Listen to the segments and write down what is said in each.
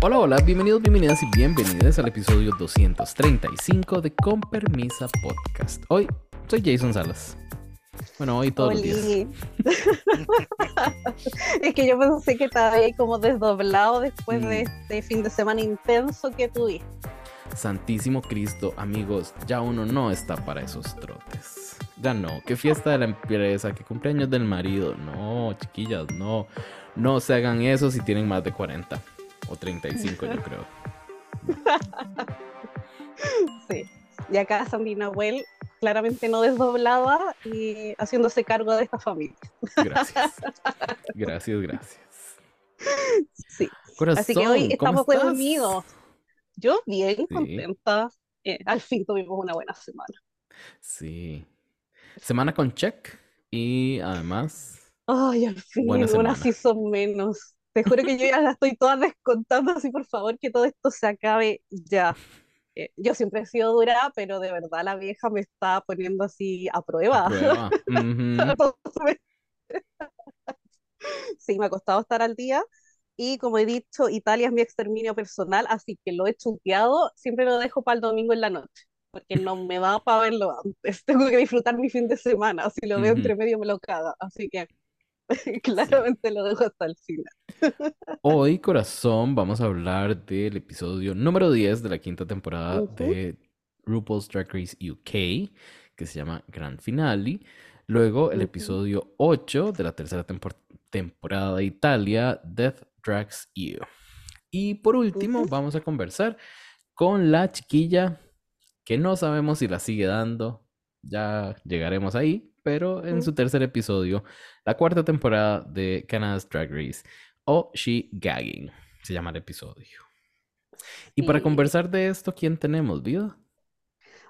Hola, hola, bienvenidos, bienvenidas y bienvenidas al episodio 235 de Con Permisa Podcast. Hoy soy Jason Salas. Bueno, hoy todos los días. es que yo pensé que estaba ahí como desdoblado después de Mm. este fin de semana intenso que tuviste. Santísimo Cristo, amigos, ya uno no está para esos trotes. Ya no, qué fiesta de la empresa, qué cumpleaños del marido. No, chiquillas, no. No se hagan eso si tienen más de 40 o 35, yo creo. Sí. Y acá Sandy Nahuel claramente no desdoblada y haciéndose cargo de esta familia. Gracias. Gracias, gracias. Sí. Corazón, Así que hoy ¿cómo estamos reunidos. Yo bien Sí. contenta. Eh, al fin tuvimos una buena semana. Sí. Semana con check y además, Ay, al fin, una season menos. Te juro que yo ya la estoy toda descontando, así por favor que todo esto se acabe ya. Eh, yo siempre he sido dura, pero de verdad la vieja me está poniendo así a prueba. prueba. Ujú. Entonces, Sí, me ha costado estar al día. Y como he dicho, Italia es mi exterminio personal, así que lo he chuteado. Siempre lo dejo para el domingo en la noche, porque no me da para verlo antes. Tengo que disfrutar mi fin de semana. Si lo veo Ujú. entre medio, me lo caga. Así que claramente lo dejo hasta el final. Hoy, corazón, vamos a hablar del episodio número 10 de la quinta temporada de RuPaul's Drag Race UK, que se llama Grand Finale. Luego, el episodio 8 de la tercera tempor- temporada de Italia, Death Drags You. Y por último, vamos a conversar con la chiquilla que no sabemos si la sigue dando. Ya llegaremos ahí, pero en su tercer episodio, la cuarta temporada de Canada's Drag Race, o She Gagging, se llama el episodio. Y para conversar de esto, ¿quién tenemos, vida?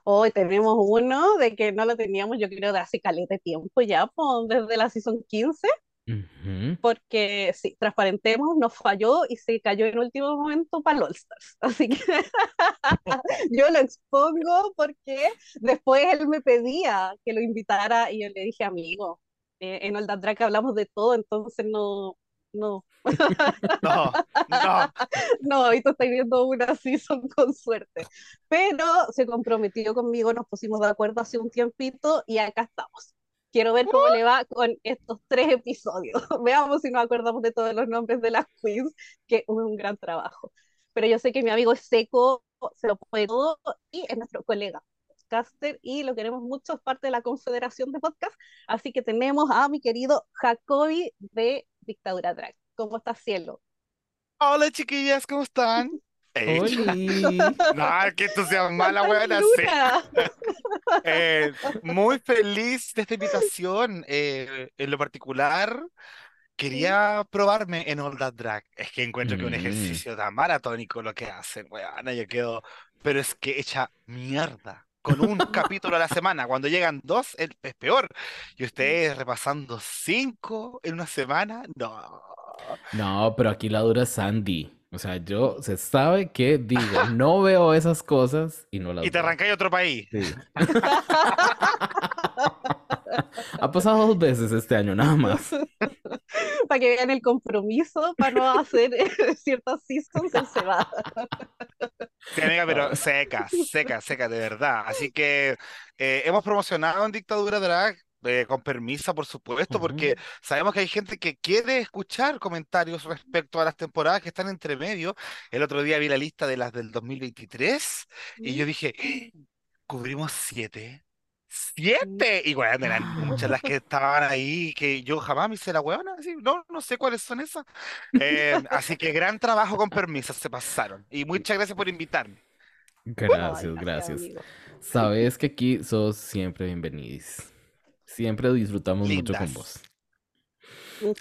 Hoy tenemos uno de que no lo teníamos, yo creo, de hace caleta de tiempo ya, pues, desde la season 15. Porque sí, transparentemos, nos falló y se cayó en último momento para All Stars. Así que yo lo expongo porque después él me pedía que lo invitara y yo le dije, amigo, eh, en That Drag hablamos de todo, entonces no, no, No, no. no, ahorita estoy viendo una season con suerte. Pero se comprometió conmigo, nos pusimos de acuerdo hace un tiempito y acá estamos. Quiero ver cómo le va con estos tres episodios. Veamos si nos acordamos de todos los nombres de las queens, que es un gran trabajo. Pero yo sé que mi amigo es seco, se lo puede todo y es nuestro colega podcaster y lo queremos mucho, es parte de la Confederación de Podcast. Así que tenemos a mi querido Jacobi de Dictadura Drag. ¿Cómo estás, cielo? Hola, chiquillas, ¿cómo están? No, qué entusiasmada la ¡Tan buena. luna! Eh, muy feliz de esta invitación. eh, en lo particular, quería probarme en All That Drag. Es que encuentro que un Mm. ejercicio tan maratónico lo que hacen, weona, yo quedo. Pero es que echa mierda. Con un capítulo a la semana. Cuando llegan dos, es, es peor. Y ustedes repasando cinco en una semana, no. No, pero aquí la dura Sandy. O sea, yo se sabe que digo, no veo esas cosas y no las Y te arrancáis a otro país. Sí. Ha pasado dos veces este año, nada más. para que vean el compromiso para no hacer ciertas seasons, él se va. Sí, amiga, pero seca, seca, seca, de verdad. Así que eh, hemos promocionado en Dictadura Drag, eh, con permiso, por supuesto, porque Ujú. sabemos que hay gente que quiere escuchar comentarios respecto a las temporadas que están entre medio. El otro día vi la lista de las del 2023 y yo dije, "¡Ah! cubrimos siete. ¡Siete! Y bueno, eran muchas las que estaban ahí que yo jamás me hice la huevona. así, no, no sé cuáles son esas. Eh, así que gran trabajo con permiso, se pasaron. Y muchas gracias por invitarme. Gracias, gracias. amigo. Sabes que aquí sos siempre bienvenidos. Siempre disfrutamos mucho con vos.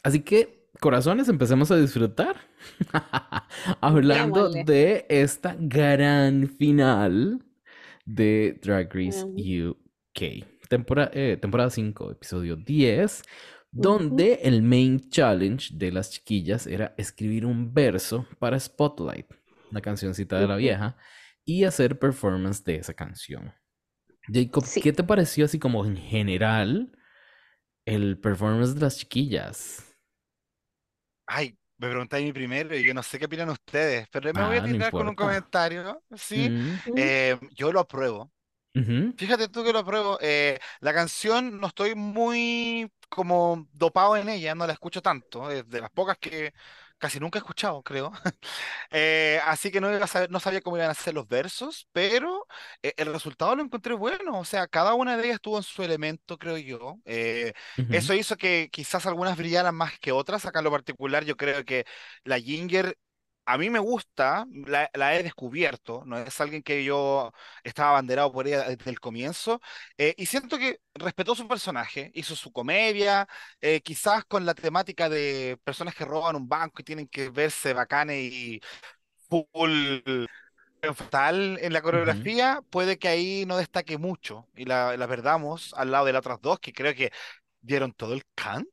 Así que, corazones, empecemos a disfrutar. Hablando de esta gran final de Drag Race. UK. Tempora- eh, temporada 5, episodio 10, donde el main challenge de las chiquillas era escribir un verso para Spotlight, una cancioncita de la vieja, y hacer performance de esa canción. Jacob, Sí. ¿qué te pareció así como en general el performance de las chiquillas? Ay, me preguntáis mi primero y yo no sé qué opinan ustedes, pero me voy a Ah, no tirar con un comentario, ¿sí? Mm, Eh, yo lo apruebo. Fíjate tú que lo apruebo. eh, la canción no estoy muy como dopado en ella, no la escucho tanto, es de las pocas que casi nunca he escuchado, creo. Eh, así que no, iba a saber- no sabía cómo iban a ser los versos, pero eh, el resultado lo encontré bueno. O sea, cada una de ellas tuvo en su elemento, creo yo. Eh, eso hizo que quizás algunas brillaran más que otras. Acá en lo particular, yo creo que la Ginger. A mí me gusta, la, la he descubierto, no es alguien que yo estaba abanderado por ella desde el comienzo, eh, y siento que respetó su personaje, hizo su comedia, eh, quizás con la temática de personas que roban un banco y tienen que verse bacanes y full fatal en la coreografía, puede que ahí no destaque mucho y la, la perdamos al lado de las otras dos, que creo que dieron todo el cant.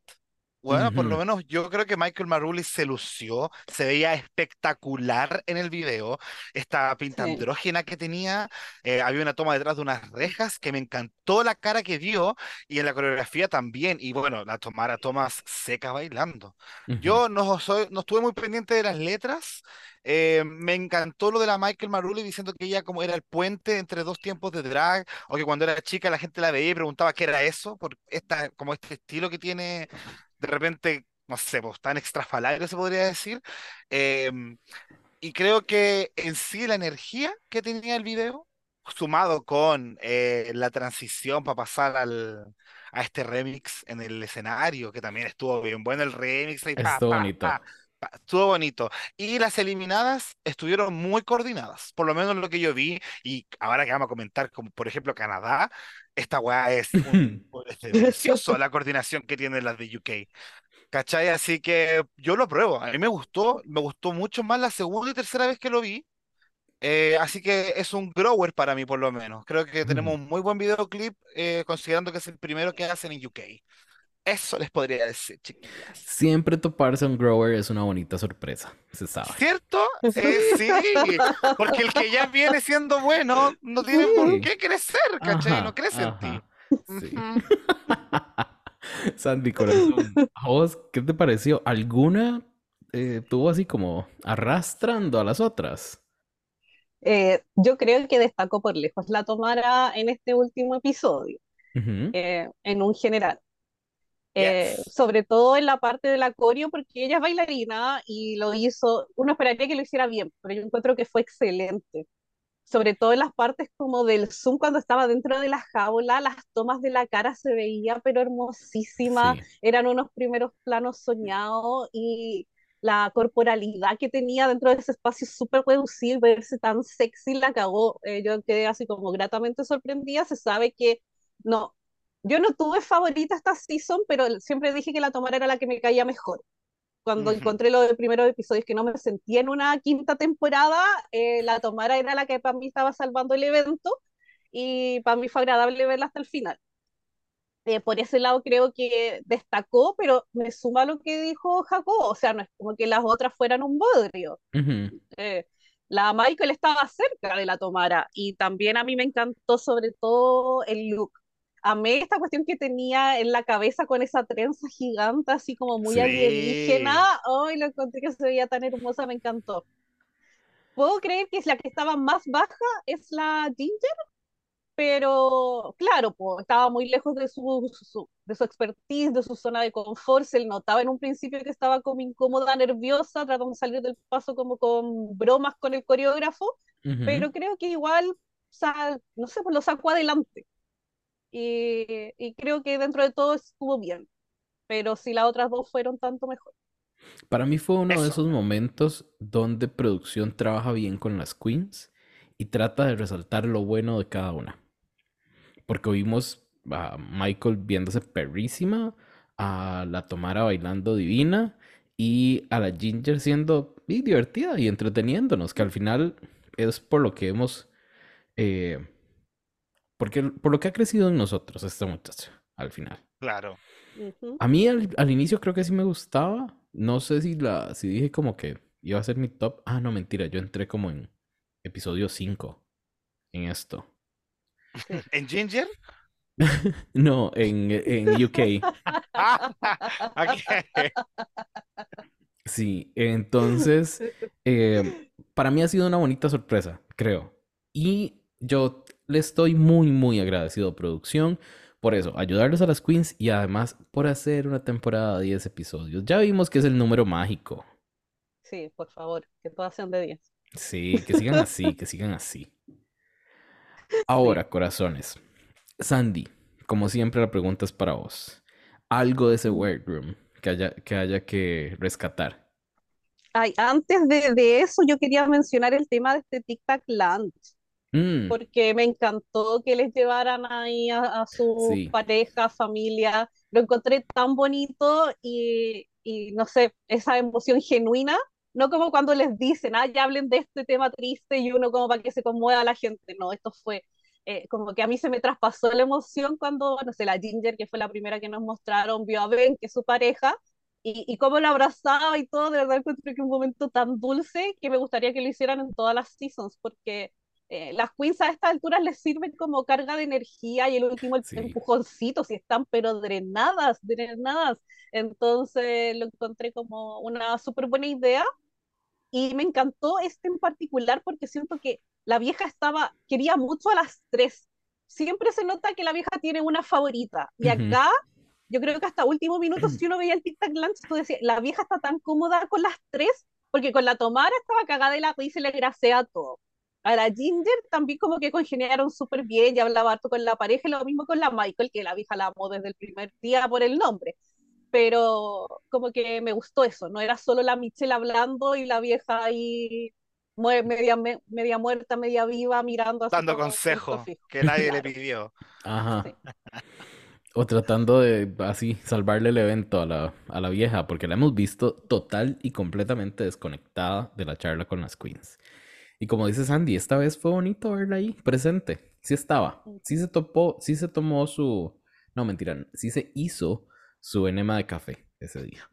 Bueno, por lo menos yo creo que Michael Maruli se lució, se veía espectacular en el video. Esta pinta Sí. andrógena que tenía, eh, había una toma detrás de unas rejas que me encantó la cara que dio y en la coreografía también. Y bueno, la tomara tomas seca bailando. Yo no soy, no estuve muy pendiente de las letras. eh, me encantó lo de la Michael Maruli diciendo que ella como era el puente entre dos tiempos de drag, o que cuando era chica la gente la veía y preguntaba qué era eso, por esta, como este estilo que tiene de repente, no sé, pues tan extrafalario se podría decir. Em, y creo que en sí la energía que tenía el video, sumado con eh, la transición para pasar al, a este remix en el escenario, que también estuvo bien bueno el remix, y pa, Esto pa, bonito. pa, estuvo bonito. Y las eliminadas estuvieron muy coordinadas, por lo menos lo que yo vi, y ahora que vamos a comentar, como por ejemplo Canadá, esta weá es un... Es delicioso la coordinación que tienen las de UK. ¿Cachai? Así que yo lo pruebo. A mí me gustó, me gustó mucho más la segunda y tercera vez que lo vi. Eh, así que es un grower para mí, por lo menos. Creo que tenemos un muy buen videoclip, eh, considerando que es el primero que hacen en UK. Eso les podría decir, chiquillas. Siempre toparse a un grower es una bonita sorpresa, se sabe. ¿Cierto? Eh, sí, porque el que ya viene siendo bueno no tiene por qué crecer, ¿cachai? No Ajá, crece en ti. Sí. Sandy Corazón, ¿a vos qué te pareció? ¿Alguna eh, tuvo así como arrastrando a las otras? Eh, yo creo que destacó por lejos la Tomara en este último episodio, eh, en un general. Eh, Yes. sobre todo en la parte de la coreo, porque ella es bailarina y lo hizo, uno esperaría que lo hiciera bien, pero yo encuentro que fue excelente. Sobre todo en las partes como del Zoom cuando estaba dentro de la jaula, las tomas de la cara se veía pero hermosísima, Sí. eran unos primeros planos soñados y la corporalidad que tenía dentro de ese espacio súper reducido, verse tan sexy, la cagó. Eh, yo quedé así como gratamente sorprendida, se sabe que no, yo no tuve favorita esta season, pero siempre dije que la tomara era la que me caía mejor cuando Ujú. encontré los primeros episodios que no me sentía en una quinta temporada, eh, la Tomara era la que para mí estaba salvando el evento y para mí fue agradable verla hasta el final. Eh, por ese lado creo que destacó, pero me suma lo que dijo Jacob, o sea, no es como que las otras fueran un bodrio. Ujú, Eh, la Michael estaba cerca de la Tomara y también a mí me encantó sobre todo el look. Amé esta cuestión que tenía en la cabeza con esa trenza gigante, así como muy alienígena. Sí. Ay, lo encontré que se veía tan hermosa, me encantó. Puedo creer que es la que estaba más baja, es la Ginger, pero claro, pues, estaba muy lejos de su, su- de su expertise, de su zona de confort. Se le notaba en un principio que estaba como incómoda, nerviosa, tratando de salir del paso como con bromas con el coreógrafo, pero creo que igual, o sea, no sé, pues lo sacó adelante. Y, y creo que dentro de todo estuvo bien, pero si las otras dos fueron tanto mejor. Para mí fue uno de Eso. esos momentos donde producción trabaja bien con las queens y trata de resaltar lo bueno de cada una. Porque vimos a Michael viéndose perrísima, a la Tomara bailando divina y a la Ginger siendo y divertida y entreteniéndonos, que al final es por lo que hemos, eh, porque, por lo que ha crecido en nosotros esta muchacha, al final. Claro. A mí al, al inicio creo que sí me gustaba. No sé si la, si dije como que iba a ser mi top. Ah, no, mentira. Yo entré como en episodio 5 en esto. ¿En Ginger? No, en, en UK. Sí, entonces, eh, para mí ha sido una bonita sorpresa, creo. Y yo le estoy muy, muy agradecido a producción por eso, ayudarles a las queens y además por hacer una temporada de 10 episodios. Ya vimos que es el número mágico. Sí, por favor, que todas sean de 10. Sí, que sigan así, que sigan así. Ahora, corazones. Sandy, como siempre la pregunta es para vos. Algo de ese workroom que haya que, haya que rescatar. Ay, antes de, de eso yo quería mencionar el tema de este Tic Tac Lunch. Mm, porque me encantó que les llevaran ahí a, a su sí. pareja, familia. Lo encontré tan bonito y, y no sé, esa emoción genuina, no como cuando les dicen, ah, ya hablen de este tema triste y uno como para que se conmueva la gente. No, esto fue eh, como que a mí se me traspasó la emoción cuando, no sé, la Ginger, que fue la primera que nos mostraron, vio a Ben, que es su pareja. Y, y cómo la abrazaba y todo, de verdad encontré que un momento tan dulce que me gustaría que lo hicieran en todas las seasons, porque eh, las queens a estas alturas les sirven como carga de energía y el último el Sí. empujoncito, si están pero drenadas, drenadas. Entonces lo encontré como una súper buena idea y me encantó este en particular porque siento que la vieja estaba, quería mucho a las tres. Siempre se nota que la vieja tiene una favorita y acá yo creo que hasta último minuto si uno veía el Tic Tac Lunch, tú decías, la vieja está tan cómoda con las tres porque con la Tomara estaba cagada de la y le grasea todo. A la Ginger también como que congeniaron súper bien y hablaba harto con la pareja y lo mismo con la Michael, que la vieja la amó desde el primer día por el nombre. Pero como que me gustó eso, no era solo la Michelle hablando y la vieja ahí media, me- media muerta, media viva, mirando así Dando consejo que nadie le Claro, pidió. Ajá. sí. O tratando de así salvarle el evento a la, a la vieja, porque la hemos visto total y completamente desconectada de la charla con las queens. Y como dice Sandy, esta vez fue bonito verla ahí, presente. Sí estaba. Sí se topó, sí se tomó su. No, mentira, sí se hizo su enema de café ese día.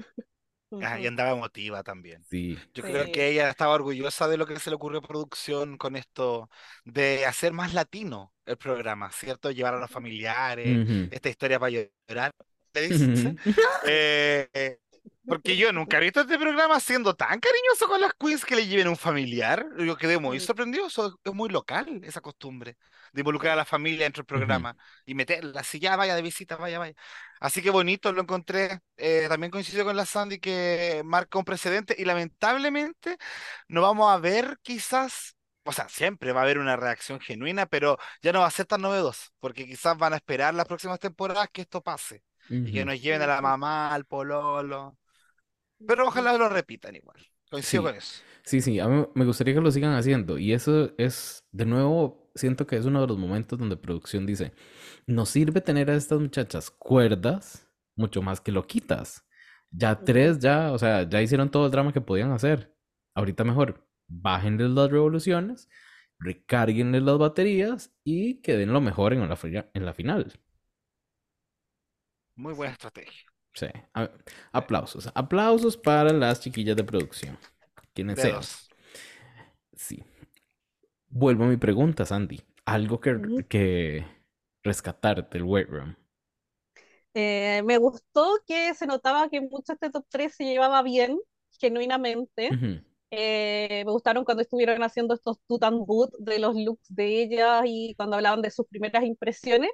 Ah, y andaba emotiva también. Sí. Yo creo que ella estaba orgullosa de lo que se le ocurrió a producción con esto de hacer más latino el programa, ¿cierto? Llevar a los familiares, esta historia para llorar. Eh, eh, porque yo nunca he visto este programa siendo tan cariñoso con las queens que le lleven un familiar. Yo quedé muy sorprendido, eso es muy local, esa costumbre de involucrar a la familia dentro del programa y meterla, así ya vaya de visita, vaya, vaya. Así que bonito, lo encontré. Eh, también coincido con la Sandy que marca un precedente y lamentablemente no vamos a ver quizás, o sea, siempre va a haber una reacción genuina, pero ya no va a ser tan novedoso, porque quizás van a esperar las próximas temporadas que esto pase y que nos lleven a la mamá, al pololo, pero ojalá lo repitan igual. Coincido Sí. con eso. Sí, sí, a mí me gustaría que lo sigan haciendo. Y eso es, de nuevo, siento que es uno de los momentos donde producción dice, nos sirve tener a estas muchachas cuerdas mucho más que loquitas. Ya tres, ya, o sea, ya hicieron todo el drama que podían hacer. Ahorita mejor, bájenles las revoluciones, recárguenles las baterías y que den lo mejor en la, en la final. Muy buena estrategia. Sí, a- aplausos. Aplausos para las chiquillas de producción. Quienes sean. Sí. Vuelvo a mi pregunta, Sandy. Algo que, que rescatar del workroom. Eh, me gustó que se notaba que mucho este top 3 se llevaba bien, genuinamente. Eh, me gustaron cuando estuvieron haciendo estos tut and boot de los looks de ellas y cuando hablaban de sus primeras impresiones,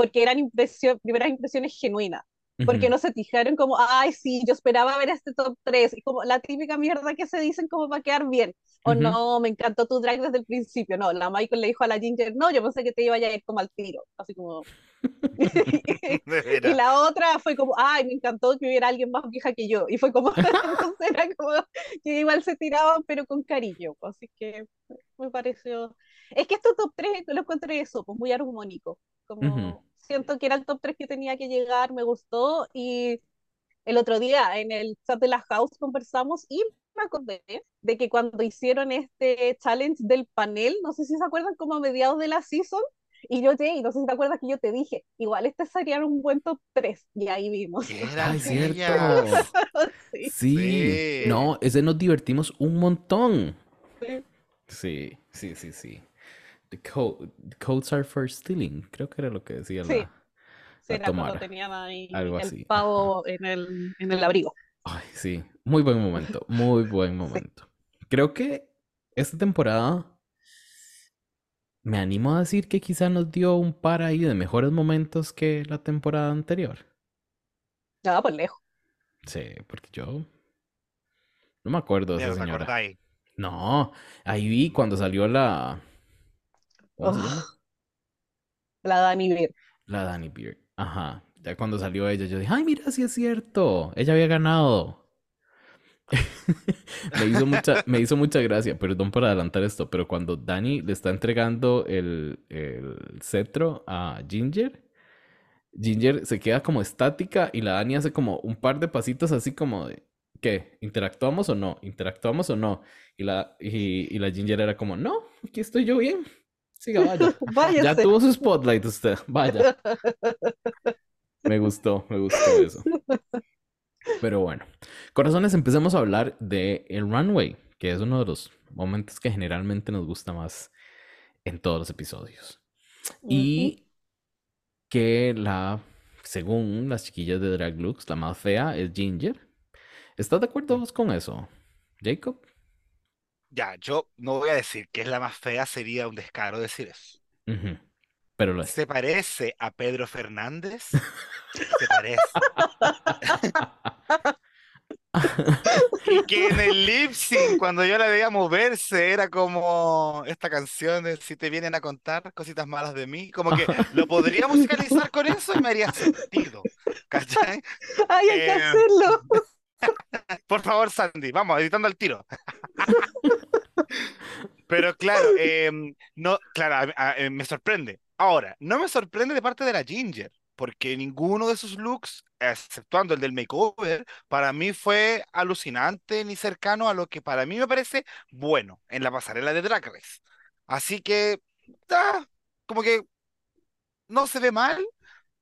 porque eran impresio- primeras impresiones genuinas. Porque ujú, no se fijaron como, ay, sí, yo esperaba ver este top 3, y como la típica mierda que se dicen como para quedar bien. O ujú. no, me encantó tu drag desde el principio. No, la Michael le dijo a la Ginger, no, yo pensé que te iba a ir como al tiro. Así como, De y la otra fue como, ay, me encantó que hubiera alguien más vieja que yo. Y fue como, entonces era como que igual se tiraban, pero con cariño. pues, Así que me pareció. Es que estos top 3 lo encontré eso, pues muy armónico. Como siento que era el top 3 que tenía que llegar, me gustó. Y el otro día en el chat de la house conversamos y me acordé de que cuando hicieron este challenge del panel, no sé si se acuerdan, como a mediados de la season, y yo, Jay, no sé si te acuerdas que yo te dije, igual este sería un buen top 3, y ahí vimos. Eran Ay, cierto. Sí, Sí. Sí. No, ese nos divertimos un montón. sí. Sí, sí, sí, sí. The, co- the codes are for stealing. Creo que era lo que decía Sí. la, Sí, la Tomara. tenían ahí Algo el así. pavo en el, en el abrigo. Ay, sí. Muy buen momento, muy buen momento. Creo que esta temporada me animo a decir que quizá nos dio un par ahí de mejores momentos que la temporada anterior. No, por lejos. Sí, porque yo no me acuerdo de esa señora. No, ahí vi cuando salió la. ¿Cómo se llama? la Dani Beer. La Danny Beard. Ajá. Ya cuando salió ella, yo dije, ay, mira, sí es cierto. Ella había ganado. Me hizo mucha, me hizo mucha gracia, perdón por adelantar esto, pero cuando Dani le está entregando el, el cetro a Ginger, Ginger se queda como estática y la Dani hace como un par de pasitos así como de, ¿qué? ¿Interactuamos o no? ¿Interactuamos o no? Y la, y, y la Ginger era como, no, aquí estoy yo bien. Siga, vaya. Ya tuvo su spotlight usted, vaya. Me gustó, me gustó eso. Pero bueno, corazones, empecemos a hablar de el runway, que es uno de los momentos que generalmente nos gusta más en todos los episodios. Y que la, según las chiquillas de Drag Looks, la más fea es Ginger. ¿Estás de acuerdo vos con eso, Jacob? Ya, yo no voy a decir que es la más fea, sería un descaro decir eso. Ujú, Pero lo es. ¿Se parece a Pedro Fernández? Se parece. Y que en el lip sync, cuando yo la veía moverse, era como esta canción de Si te vienen a contar cositas malas de mí, como que lo podría musicalizar con eso y me haría sentido. ¿Cachai? Ay, hay que Eh, hacerlo. Por favor, Sandy, vamos, editando al tiro. Pero claro, em, no, claro, eh, me sorprende. Ahora, no me sorprende de parte de la Ginger, porque ninguno de sus looks, exceptuando el del makeover, para mí fue alucinante ni cercano a lo que para mí me parece bueno en la pasarela de Drag Race. Así que, ah, como que no se ve mal,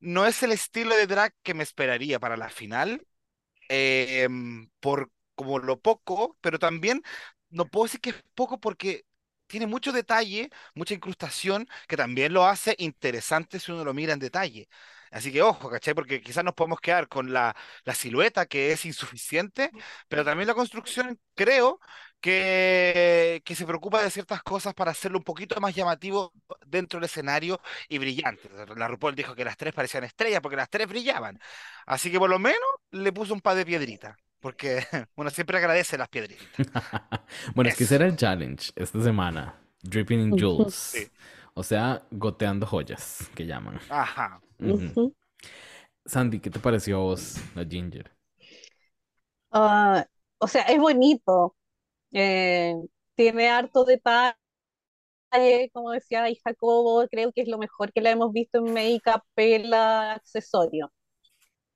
no es el estilo de drag que me esperaría para la final, em, por como lo poco, pero también no puedo decir que es poco porque tiene mucho detalle, mucha incrustación, que también lo hace interesante si uno lo mira en detalle. Así que ojo, ¿cachai? Porque quizás nos podemos quedar con la, la silueta que es insuficiente, pero también la construcción creo que, que se preocupa de ciertas cosas para hacerlo un poquito más llamativo dentro del escenario y brillante. La RuPaul dijo que las tres parecían estrellas porque las tres brillaban. Así que por lo menos le puso un par de piedritas, porque uno siempre agradece las piedritas. Bueno, es que ese era el challenge esta semana. Dripping in. Jewels. Sí. O sea, goteando joyas, que llaman. Ajá. Sandy, ¿qué te pareció a vos, la Ginger? Ah, o sea, es bonito. Eh, tiene harto detalle, como decía ahí Jacobo, creo que es lo mejor que la hemos visto en make-up, pela, accesorio.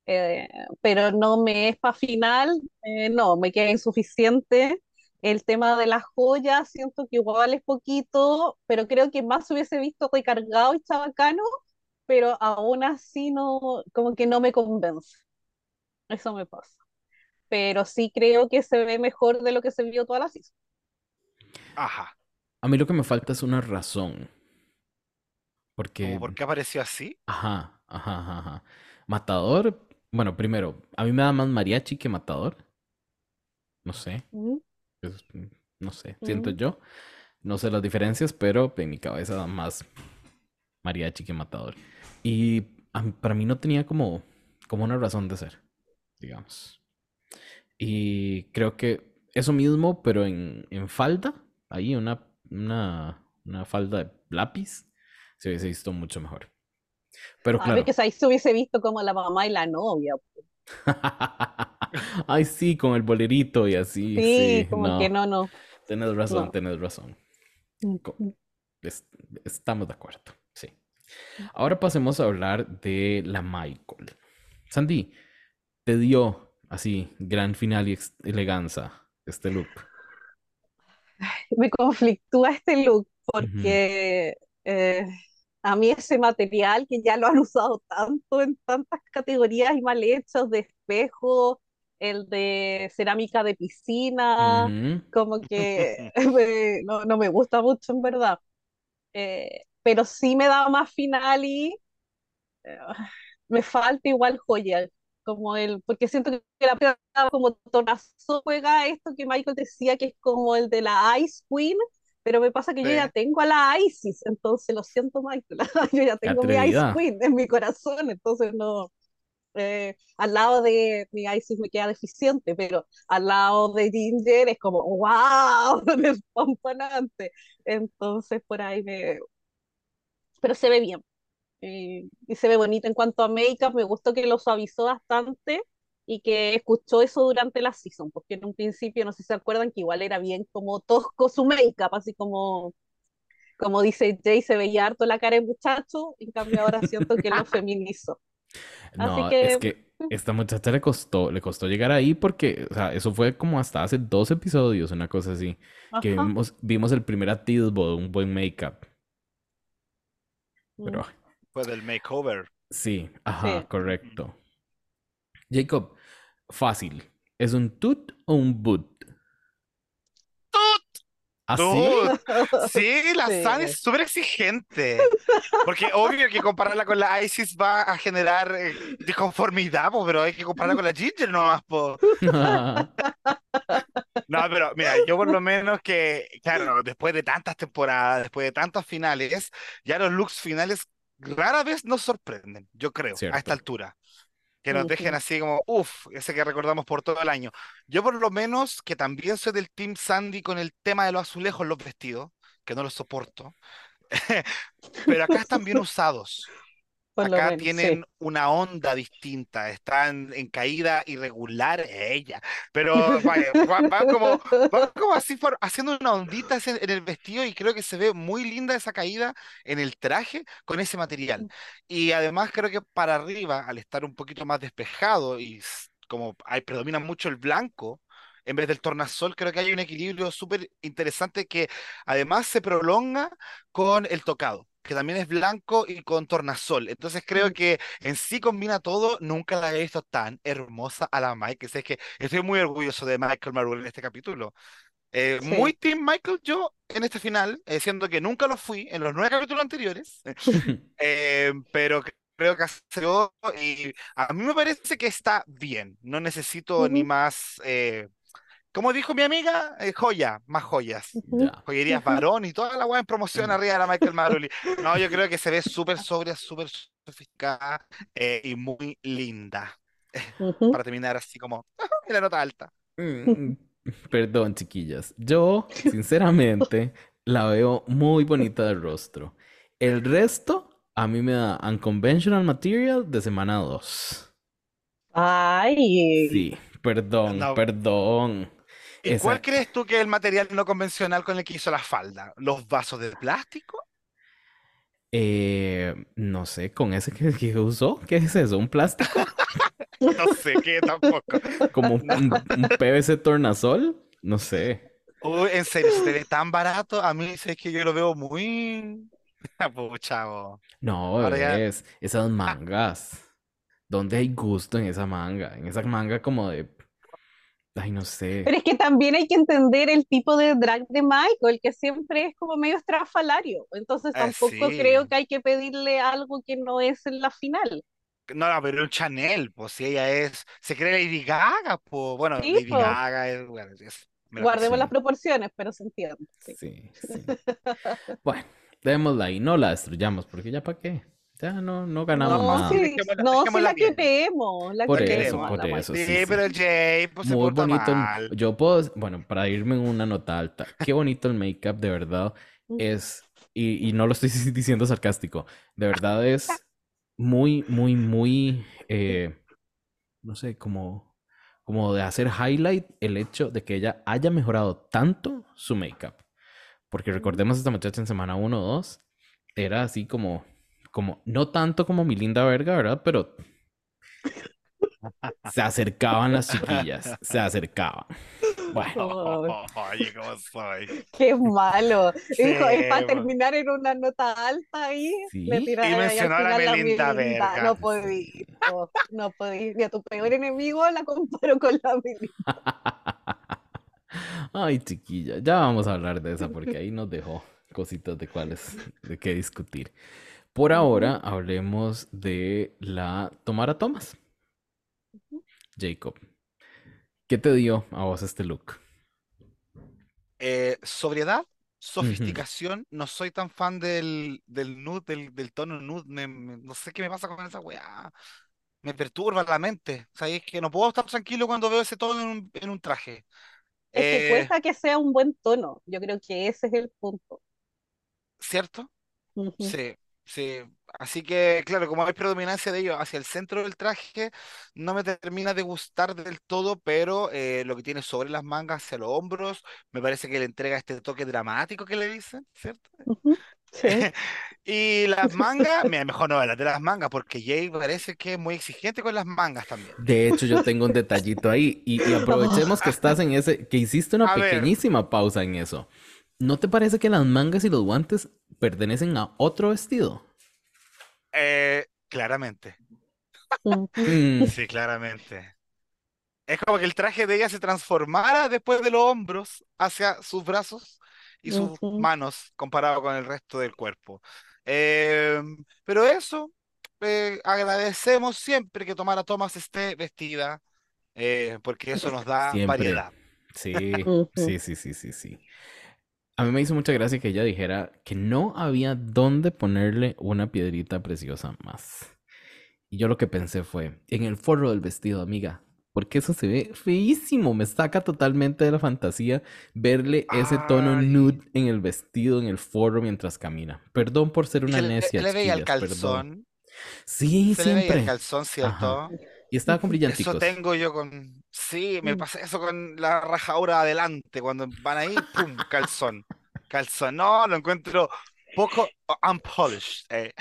Eh, pero no me es para final, eh, no, me queda insuficiente. El tema de las joyas, siento que igual es poquito, pero creo que más se hubiese visto recargado y chabacano, pero aún así no, como que no me convence. Eso me pasa. Pero sí creo que se ve mejor de lo que se vio toda la season. Ajá. A mí lo que me falta es una razón. Porque, ¿Cómo por qué apareció así? ajá, ajá, ajá, ajá. Matador, bueno, primero, a mí me da más mariachi que matador. No sé, Mm, es- no sé, siento mm. yo. No sé las diferencias, pero en mi cabeza da más mariachi que matador. Y a para mí no tenía como, como una razón de ser, digamos. Y creo que eso mismo, pero en, en falda, ahí una, una, una falda de lápiz, se hubiese visto mucho mejor. Pero A claro. ver, que ahí se hubiese visto como la mamá y la novia. Ay, sí, con el bolerito y así, Sí, sí, como no. que no, no. Tenés razón, No. tenés razón. Mm. Es- estamos de acuerdo, sí. Ahora pasemos a hablar de la Michael. Sandy, te dio así gran final y elegancia este look. Me conflictúa este look porque eh, a mí ese material que ya lo han usado tanto en tantas categorías y mal hechos de espejo, el de cerámica de piscina, Ujú. como que me- no, no me gusta mucho en verdad. Eh, pero sí me da más final y eh, me falta igual joya. como el, porque siento que la como Tornazo juega esto que Michael decía que es como el de la Ice Queen, pero me pasa que yo ya tengo a la Isis, entonces lo siento Michael, yo ya tengo mi Ice. Queen en mi corazón, entonces no, eh, al lado de mi Isis me queda deficiente, pero al lado de Ginger es como, wow, despampanante, entonces por ahí me, pero se ve bien. eh, y se ve bonito en cuanto a make-up, me gustó que lo suavizó bastante y que escuchó eso durante la season, porque en un principio, no sé si se acuerdan, que igual era bien como tosco su make-up, así como, como dice Jay, se veía harto la cara de muchacho, en cambio ahora siento que lo feminizó. Así No, que- es que esta muchacha le costó, le costó llegar ahí porque, o sea, eso fue como hasta hace dos episodios, una cosa así, que vimos, vimos el primer atisbo de un buen make-up. Pero Fue del makeover. sí, ajá, Sí. correcto. Jacob, fácil. ¿Es un tut o un boot? ¡Tut! ¿Ah, sí? Dude, Sí, la Sí. San es súper exigente. Porque obvio que compararla con la Isis va a generar eh, disconformidad, po, pero hay que compararla con la Ginger nomás, po. No, pero mira, yo por lo menos que, claro, después de tantas temporadas, después de tantos finales, ya los looks finales rara vez nos sorprenden, yo creo, a esta altura. Que nos dejen así como, uff, ese que recordamos por todo el año. Yo por lo menos, que también soy del Team Sandy con el tema de los azulejos, los vestidos, que no los soporto, pero acá están bien usados. Por Acá menos, sí. tienen una onda distinta, están en caída irregular ella, pero vaya, va, va como, va como así for- haciendo una ondita en el vestido y creo que se ve muy linda esa caída en el traje con ese material. Y además creo que para arriba, al estar un poquito más despejado y como hay, predomina mucho el blanco, en vez del tornasol, creo que hay un equilibrio súper interesante que además se prolonga con el tocado, que también es blanco y con tornasol. Entonces creo Mm. que en sí combina todo. Nunca la he visto tan hermosa a la Mike. Es que estoy muy orgulloso de Michael Marvel en este capítulo. Eh, Sí. Muy Team Michael yo en este final, eh, siendo que nunca lo fui en los nueve capítulos anteriores, eh, pero cre- creo que acertó y a mí me parece que está bien. No necesito ni Ujú. más, eh, como dijo mi amiga, eh, joya, más joyas joyerías varón y toda la weá en promoción arriba de la Michael Marley. No, yo creo que se ve súper sobria, súper sofisticada eh, y muy linda. Para terminar así como en la nota alta. Mm, Perdón, chiquillas. Yo, sinceramente, la veo muy bonita de rostro. El resto, a mí me da Unconventional Material de semana 2. Ay, Sí, perdón, No. perdón. ¿Y cuál crees tú que es el material no convencional con el que hizo la falda? ¿Los vasos de plástico? Eh, no sé, con ese que, que usó, ¿qué es eso? ¿Un plástico? No sé qué tampoco. ¿Como un, un- un PVC tornasol? No sé. Uy, en serio, si te ve tan barato, a mí es que yo lo veo muy... Pucha, bo. No, ya- bebés, esas mangas. ¿Dónde hay gusto en esa manga? En esa manga como de... Ay, no sé. pero es que también hay que entender el tipo de drag de Michael, que siempre es como medio estrafalario. Entonces Eh, tampoco sí. creo que hay que pedirle algo que no es en la final. No, no, pero un Chanel, pues si ella es, se cree Lady Gaga, pues bueno, Sí, Lady po. Gaga es, bueno, Guardemos las proporciones, pero se entiende. sí. Sí, sí. Bueno, démosla ahí, no la destruyamos, porque ya para qué. Ya no, no ganamos No, nada. sí, no, sí dejémosla la queremos, la Por queremos eso, a por eso. Sí, sí, sí. pero el Jay pues, se Muy porta bonito. mal. Yo puedo, bueno, para irme en una nota alta, qué bonito el make-up, de verdad. Es, y, y no lo estoy diciendo sarcástico, de verdad es muy, muy, muy, eh, no sé, como, como de hacer highlight el hecho de que ella haya mejorado tanto su make-up. Porque recordemos esta muchacha en semana 1 o 2, era así como, como, no tanto como mi linda verga, ¿verdad? Pero se acercaban las chiquillas, se acercaban. Bueno, Oye, ¿cómo soy? Qué malo. Sí, Dijo, es para terminar en una nota alta ahí. Sí. Le Y mencionó a Melinda. Verga. No podí, no, no podí. Ni a tu peor enemigo la comparo con la Melinda. Ay, chiquilla, ya vamos a hablar de esa porque ahí nos dejó cositas de cuáles, de qué discutir. Por ahora, hablemos de la Tomara Thomas. Jacob, ¿qué te dio a vos este look? Eh, sobriedad, sofisticación. No soy tan fan del, del nude, del, del tono nude. me- me- no sé qué me pasa con esa weá. Me perturba la mente. O sea, es que no puedo estar tranquilo cuando veo ese tono en un, en un traje. Es que Eh, cuesta que sea un buen tono. Yo creo que ese es el punto. ¿cierto? Sí, sí. Así que, claro, como hay predominancia de ello hacia el centro del traje, no me termina de gustar del todo, pero eh, lo que tiene sobre las mangas hacia los hombros, me parece que le entrega este toque dramático que le dicen, ¿cierto? Sí. Y las mangas, mira, mejor no hablar de las mangas, porque Jay parece que es muy exigente con las mangas también. De hecho, yo tengo un detallito ahí y, y aprovechemos que estás en ese, que hiciste una A ver. pequeñísima pausa en eso. ¿No te parece que las mangas y los guantes pertenecen a otro vestido? Eh, claramente. Mm, sí, claramente. Es como que el traje de ella se transformara después de los hombros hacia sus brazos y sus Ujú. manos comparado con el resto del cuerpo. Eh, pero eso, eh, agradecemos siempre que Tomara Thomas esté vestida, eh, porque eso nos da Siempre. variedad. Sí, sí, sí, sí, sí, sí. A mí me hizo mucha gracia que ella dijera que no había dónde ponerle una piedrita preciosa más. Y yo lo que pensé fue, en el forro del vestido, amiga, porque eso se ve feísimo, me saca totalmente de la fantasía verle ese tono Ay. nude en el vestido, en el forro mientras camina. Perdón por ser una se le, necia, le veía el chiquillas, perdón. calzón, Sí, se le veía el siempre. calzón, ¿cierto? Y estaba con Eso brillanticos. tengo yo con... Sí, me Mm. pasa eso con la rajadura adelante, cuando van ahí, ¡pum! Calzón. Calzón. No, lo encuentro poco unpolished. eh.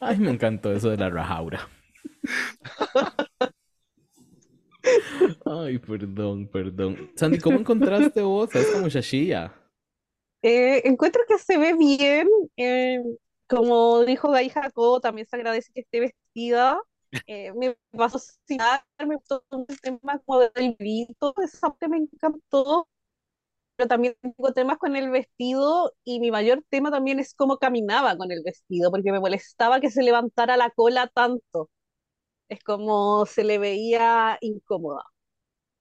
Ay, me encantó eso de la rajaura. Ay, perdón, perdón. Sandy, ¿cómo encontraste vos a esta muchachilla? Eh, encuentro que se ve bien. eh, como dijo Gai Jacob, también se agradece que esté vestida. Eh, me pasó sin me gustó un tema como del grito, esa parte me encantó. Pero también tengo temas con el vestido y mi mayor tema también es cómo caminaba con el vestido, porque me molestaba que se levantara la cola tanto. Es como se le veía incómoda.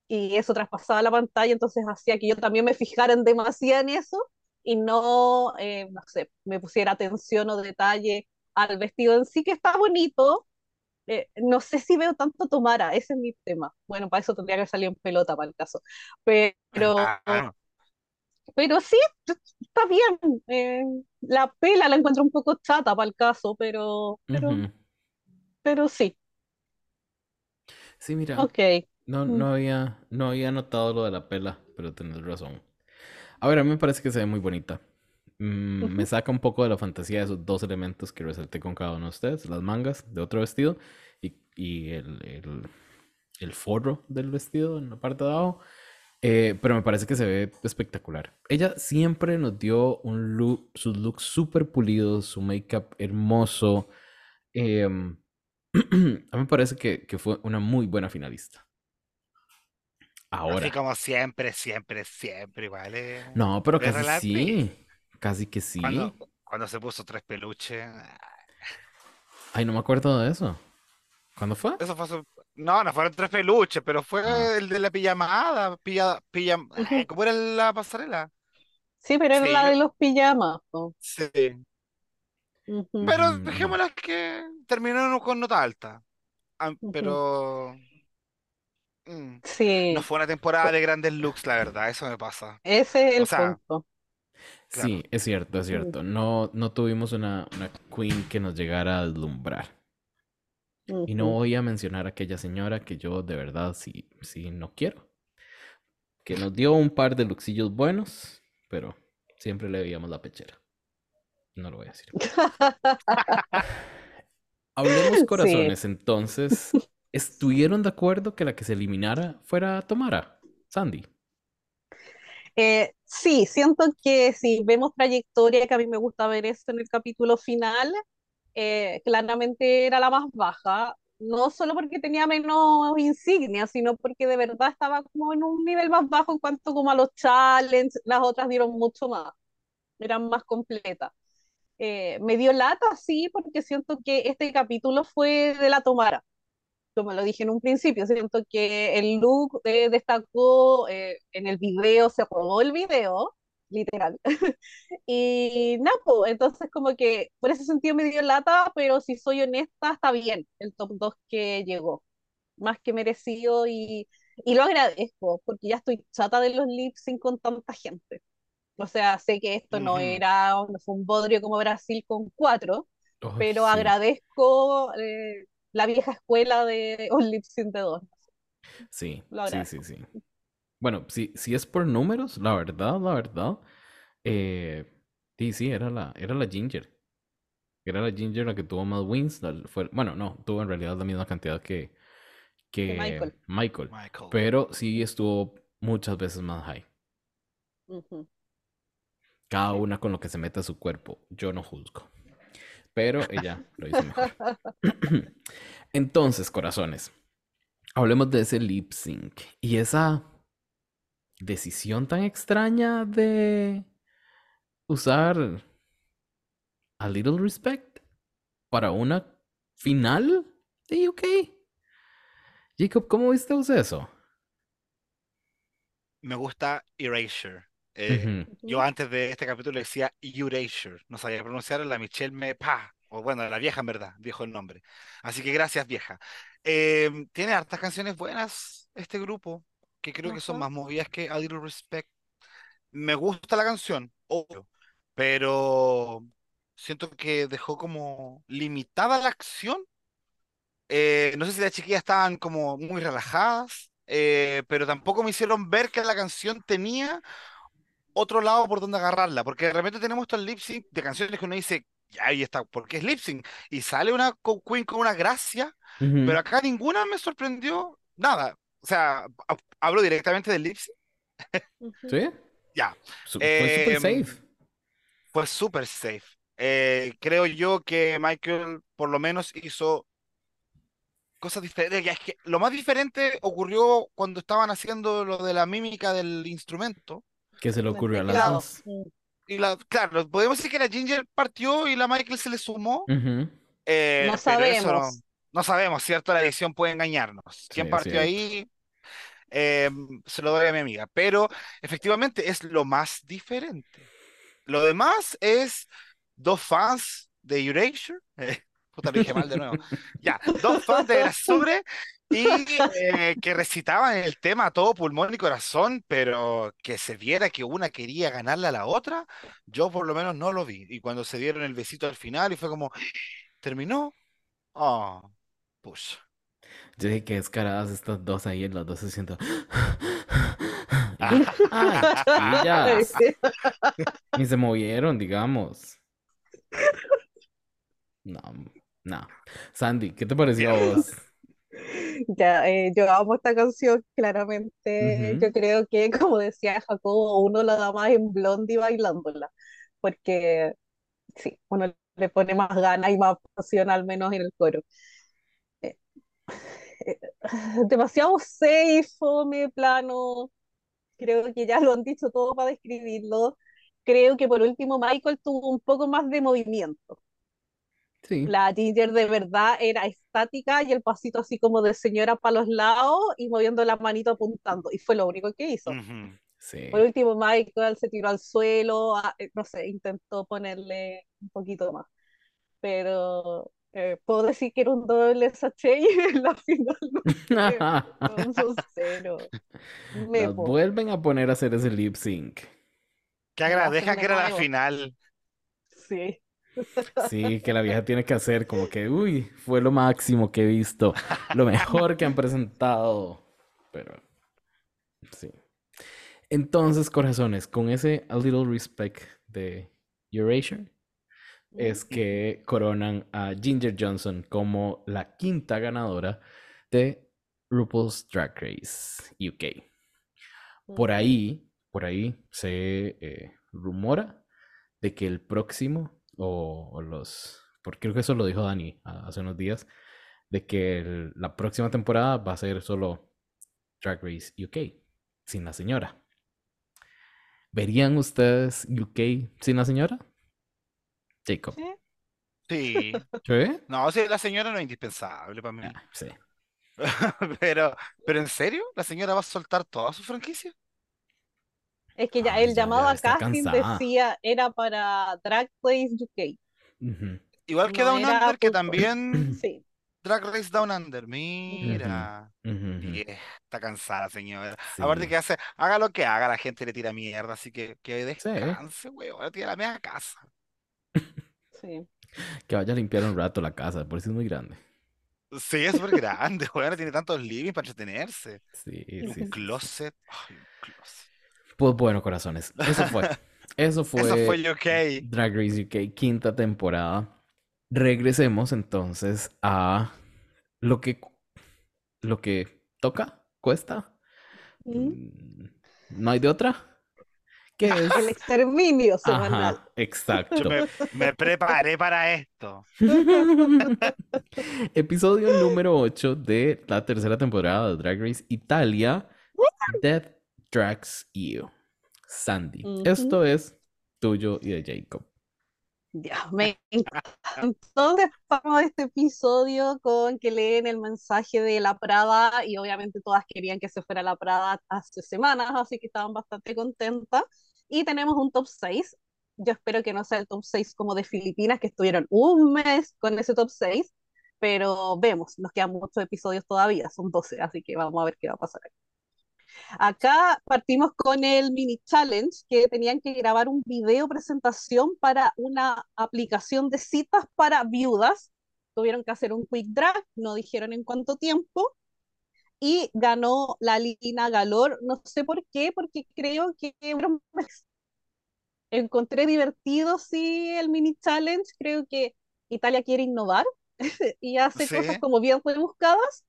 Y eso traspasaba la pantalla, entonces hacía que yo también me fijara en demasiado en eso y no, eh, no sé, me pusiera atención o detalle al vestido en sí, que está bonito. Eh, no sé si veo tanto Tomara, ese es mi tema. Bueno, para eso tendría que salir en pelota para el caso. Pero, Ah, pero sí, está bien. Eh, la pela la encuentro un poco chata para el caso, pero, pero, pero sí, Sí, mira, ok. no, Mm. no había, no había notado lo de la pela, pero tenés razón. A ver, a mí me parece que se ve muy bonita. Mm, me saca un poco de la fantasía de esos dos elementos que resalté con cada uno de ustedes, las mangas de otro vestido y, y el, el, el forro del vestido en la parte de abajo. Eh, pero me parece que se ve espectacular. Ella siempre nos dio un look, sus looks súper pulidos, su make-up hermoso. Em, a mí me parece que, que fue una muy buena finalista. así Ahora. como siempre, siempre, siempre, igual. eh. No, pero casi sí. Casi que sí. Cuando, cuando se puso tres peluches. ah, Ay, no me acuerdo de eso. ¿Cuándo fue? Eso fue hace- No, no fueron tres peluches, pero fue Ah. el de la pijamada. Pilla, pijam- ay, Ujú. ¿Cómo era la pasarela? Sí, pero era Sí, la de los pijamas. sí. Ujú. Pero Ujú, ujú. dejémoslas que terminaron con nota alta. Ah. Pero mm, Sí, no fue una temporada de grandes looks, la verdad, eso me pasa. ese es O el sea, punto. Claro. Sí, es cierto, es cierto. No, no tuvimos una, una queen que nos llegara a deslumbrar. Y no voy a mencionar a aquella señora que yo de verdad sí, sí no quiero. Que nos dio un par de luxillos buenos, pero siempre le veíamos la pechera. No lo voy a decir. Hablemos Sí. corazones, entonces. ¿Estuvieron de acuerdo que la que se eliminara fuera Tomara? Sandy. Eh, sí, siento que si vemos trayectoria, que a mí me gusta ver eso en el capítulo final, eh, claramente era la más baja, no solo porque tenía menos insignias, sino porque de verdad estaba como en un nivel más bajo en cuanto como a los challenges, las otras dieron mucho más, eran más completas. Eh, me dio lata, sí, porque siento que este capítulo fue de la Tomara. Como lo dije en un principio, siento que el look eh, destacó eh, en el video, se robó el video, literal. y nada, pues, entonces como que por ese sentido me dio lata, pero si soy honesta, está bien el top 2 que llegó. Más que merecido y, y lo agradezco, porque ya estoy chata de los lip sync con tanta gente. O sea, sé que esto no Ujú. era, no fue un bodrio como Brasil con cuatro, Ay, pero sí. agradezco eh, la vieja escuela de un lip sync de dos. Sí, sí, sí, sí. Bueno, si, si es por números, la verdad, la verdad, eh, sí, sí, era la, era la Ginger. Era la Ginger la que tuvo más wins. la- fue- bueno, no, tuvo en realidad la misma cantidad que, que Michael. Michael, Michael. pero sí estuvo muchas veces más high. Cada una con lo que se mete a su cuerpo. Yo no juzgo. Pero ella lo hizo mejor. Entonces, corazones, hablemos de ese lip sync y esa decisión tan extraña de usar a little respect para una final de UK. Jacob, ¿cómo viste eso? Me gusta Erasure. Eh, Ujú. Yo antes de este capítulo decía Erasure, no sabía pronunciarlo, la Michelle me pa, o bueno, la vieja en verdad, dijo el nombre. Así que gracias vieja. Eh, tiene hartas canciones buenas este grupo, que creo que son Ajá. más movidas que A Little Respect. Me gusta la canción, obvio, pero siento que dejó como limitada la acción. Eh, no sé si las chiquillas estaban como muy relajadas, eh, pero tampoco me hicieron ver que la canción tenía otro lado por donde agarrarla, porque de repente tenemos estos lip sync de canciones que uno dice, "Ya, ahí está, porque es lip sync, y sale una queen con una gracia, pero acá ninguna me sorprendió nada. O sea, ha- hablo directamente del lip sync. ¿Sí? ya, Su- fue super Em, safe. fue súper safe. Eh, creo yo que Michael por lo menos hizo cosas diferentes. Ya es que lo más diferente ocurrió cuando estaban haciendo lo de la mímica del instrumento. ¿Qué se le ocurrió a las dos? Y la, claro, podemos decir que la Ginger partió y la Michael se le sumó. Eh, No pero eso no, sabemos. no sabemos, ¿cierto? La edición puede engañarnos. ¿Quién partió cierto. ahí? Eh, se lo doy a mi amiga. Pero efectivamente es lo más diferente. Lo demás es dos fans de Erasure. eh, puta, lo dije mal de nuevo. Ya, dos fans de Erasure y eh, que recitaban el tema a todo pulmón y corazón, pero que se viera que una quería ganarle a la otra, yo por lo menos no lo vi. Y cuando se dieron el besito al final y fue como, terminó. Oh, push. Yo dije que descaradas estas dos ahí, las dos se. ¡Ay, chiquillas! Ni se movieron, digamos. No, no. Sandy, ¿qué te pareció a vos? Ya, eh, yo amo esta canción, claramente. Yo creo que, como decía Jacobo, uno la da más en Blondie bailándola, porque sí, uno le pone más ganas y más pasión, al menos en el coro. Eh, eh, demasiado safe, fome, plano. Creo que ya lo han dicho todo para describirlo. Creo que por último Michael tuvo un poco más de movimiento. Sí. La Ginger de verdad era estática y el pasito así como de señora para los lados y moviendo la manito apuntando. Y fue lo único que hizo. Sí. Por último, Michael se tiró al suelo, a- eh, no sé, intentó ponerle un poquito más. Pero eh, puedo decir que era un doble sachet y en la final no un cero. Me vuelven a poner a hacer ese lip sync. Que agradezca de que era la final. Sí. Sí, que la vieja tiene que hacer como que, uy, fue lo máximo que he visto, lo mejor que han presentado. Pero, sí. Entonces, corazones, con ese A Little Respect de Erasure, es que coronan a Ginger Johnson como la quinta ganadora de RuPaul's Drag Race UK. Por ahí, por ahí se eh, rumora de que el próximo, o, o los, porque creo que eso lo dijo Dani hace unos días, de que el- la próxima temporada va a ser solo Drag Race UK, sin la señora. ¿Verían ustedes UK sin la señora? Jacob. Sí. Sí. ¿Sí? No, sí, la señora no es indispensable para mí. Ah, sí. Pero, pero ¿en serio? ¿La señora va a soltar toda su franquicia? Es que ya Ay, el ya, llamado a casting cansada. decía era para Drag Race UK. Igual que No Down Under, que también Sí. Drag Race Down Under. Mira. Yeah, está cansada, señora. Sí. Aparte que hace, haga lo que haga, la gente le tira mierda, así que que Sí. descanse, weón. Ahora tiene la media casa. Sí. Que vaya a limpiar un rato la casa, por eso es muy grande. Sí, es súper grande, weón. Tiene tantos livings para entretenerse. Sí, Y sí, sí, un sí. closet. Ay, un closet. Pues bueno, corazones. Eso fue. Eso fue, Eso fue UK. Drag Race UK, quinta temporada. Regresemos entonces a lo que lo que toca, cuesta. ¿Mm? ¿No hay de otra? ¿Qué es? El exterminio semanal. Ajá, exacto. Yo me, me preparé para esto. Episodio número 8 de la tercera temporada de Drag Race Italia, Death Drags You. Sandy, esto es tuyo y de Jacob. Ya, me encantó despamos este episodio con que leen el mensaje de la Prada y obviamente todas querían que se fuera la Prada hace semanas, así que estaban bastante contentas. Y tenemos un top 6. Yo espero que no sea el top 6 como de Filipinas, que estuvieron un mes con ese top 6, pero vemos, nos quedan muchos episodios todavía, son 12, así que vamos a ver qué va a pasar aquí. Acá partimos con el mini challenge que tenían que grabar un video presentación para una aplicación de citas para viudas. Tuvieron que hacer un quick drag, no dijeron en cuánto tiempo. Y ganó la Lina Galor, no sé por qué, porque creo que encontré divertido sí el mini challenge, creo que Italia quiere innovar y hace Sí. cosas como bien buscadas,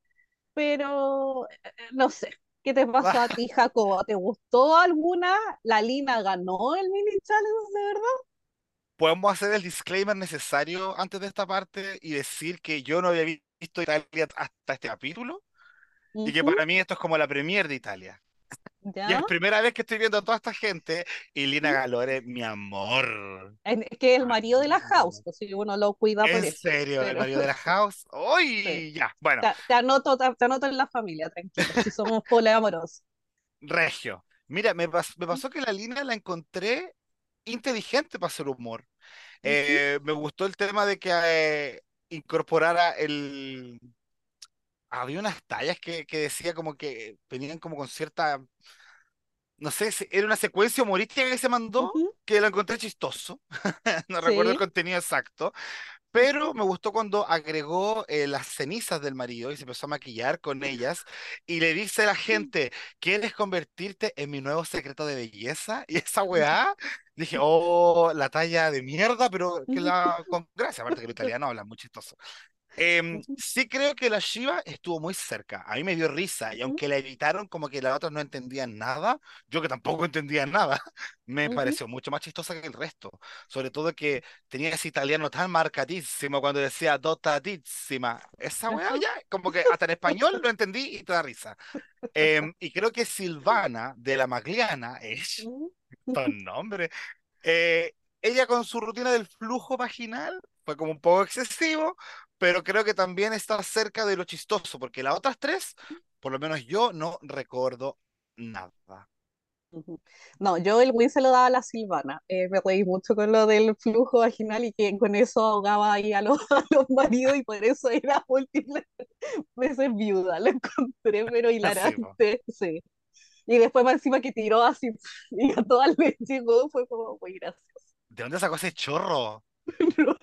pero eh, no sé. ¿Qué te pasó a ti, Jacobo? ¿Te gustó alguna? ¿La Lina ganó el mini challenge de verdad? Podemos hacer el disclaimer necesario antes de esta parte y decir que yo no había visto Italia hasta este capítulo y que para mí esto es como la premier de Italia. Y ¿ya? es primera vez que estoy viendo a toda esta gente y Lina Galore, mi amor. Es es que el marido de la house, pues si uno lo cuida por En eso. serio, el marido de la house. ¡Uy! Sí. Ya, bueno, Te, te anoto, te, te anoto en la familia, tranquilo, si somos poliamorosos. regio. Mira, me, pas- me pasó que la Lina la encontré inteligente para hacer humor. Eh, me gustó el tema de que eh, incorporara el... Había unas tallas que, que decía como que venían como con cierta... No sé, era una secuencia humorística que se mandó, Ujú, que lo encontré chistoso. No recuerdo el Sí. contenido exacto. Pero me gustó cuando agregó eh, las cenizas del marido y se empezó a maquillar con ellas y le dice a la gente, ¿quieres convertirte en mi nuevo secreto de belleza? Y esa weá, dije, oh, la talla de mierda, pero que la con gracia, aparte que el italiano habla muy chistoso. Em, sí creo que la Shiva estuvo muy cerca, a mí me dio risa y aunque la evitaron como que las otras no entendían nada, yo que tampoco entendía nada, me Ujú. pareció mucho más chistosa que el resto, sobre todo que tenía ese italiano tan marcadísimo cuando decía dotadísima. Esa weá ya, como que hasta en español lo entendí y te da risa. Em, y creo que Silvana de la Magliana es un nombre. eh, ella con su rutina del flujo vaginal fue como un poco excesivo, pero creo que también está cerca de lo chistoso, porque las otras tres, por lo menos yo no recuerdo nada. No, yo el win se lo daba a la Silvana. Eh, me reí mucho con lo del flujo vaginal y que con eso ahogaba ahí a los, a los maridos y por eso era múltiples veces viuda. Lo encontré, pero hilarante. Sí. Y después más encima que tiró así y a todas le llegó, fue como muy gracioso. ¿De dónde sacó ese chorro? No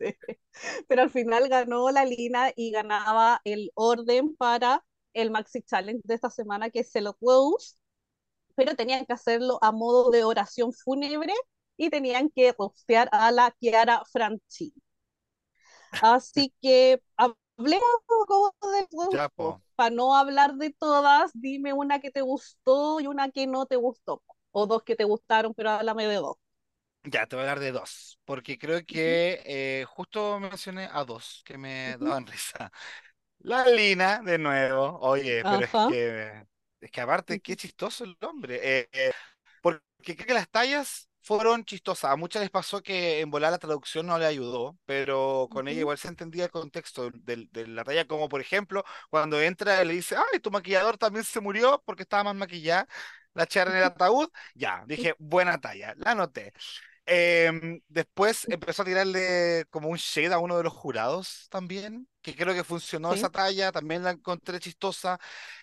sé. Pero al final ganó la Lina y ganaba el orden para el Maxi Challenge de esta semana, que es Celo Rose, pero tenían que hacerlo a modo de oración fúnebre y tenían que rostear a la Chiara Franchi. Así que hablemos un poco de po. Para no hablar de todas, dime una que te gustó y una que no te gustó. O dos que te gustaron, pero háblame de dos. Ya, te voy a hablar de dos, porque creo que eh, justo mencioné a dos que me daban risa. La Lina, de nuevo, oye, pero es que, es que aparte, qué chistoso el hombre. Eh, eh, porque creo que las tallas fueron chistosas. A muchas les pasó que en volar la traducción no le ayudó, pero con ella igual se entendía el contexto de, de la talla, como por ejemplo, cuando entra y le dice, ay, tu maquillador también se murió porque estaba más maquillada, la echar en el ataúd. Ya, dije, buena talla, la anoté. Em, después empezó a tirarle como un shade a uno de los jurados también, que creo que funcionó esa talla, también la encontré chistosa.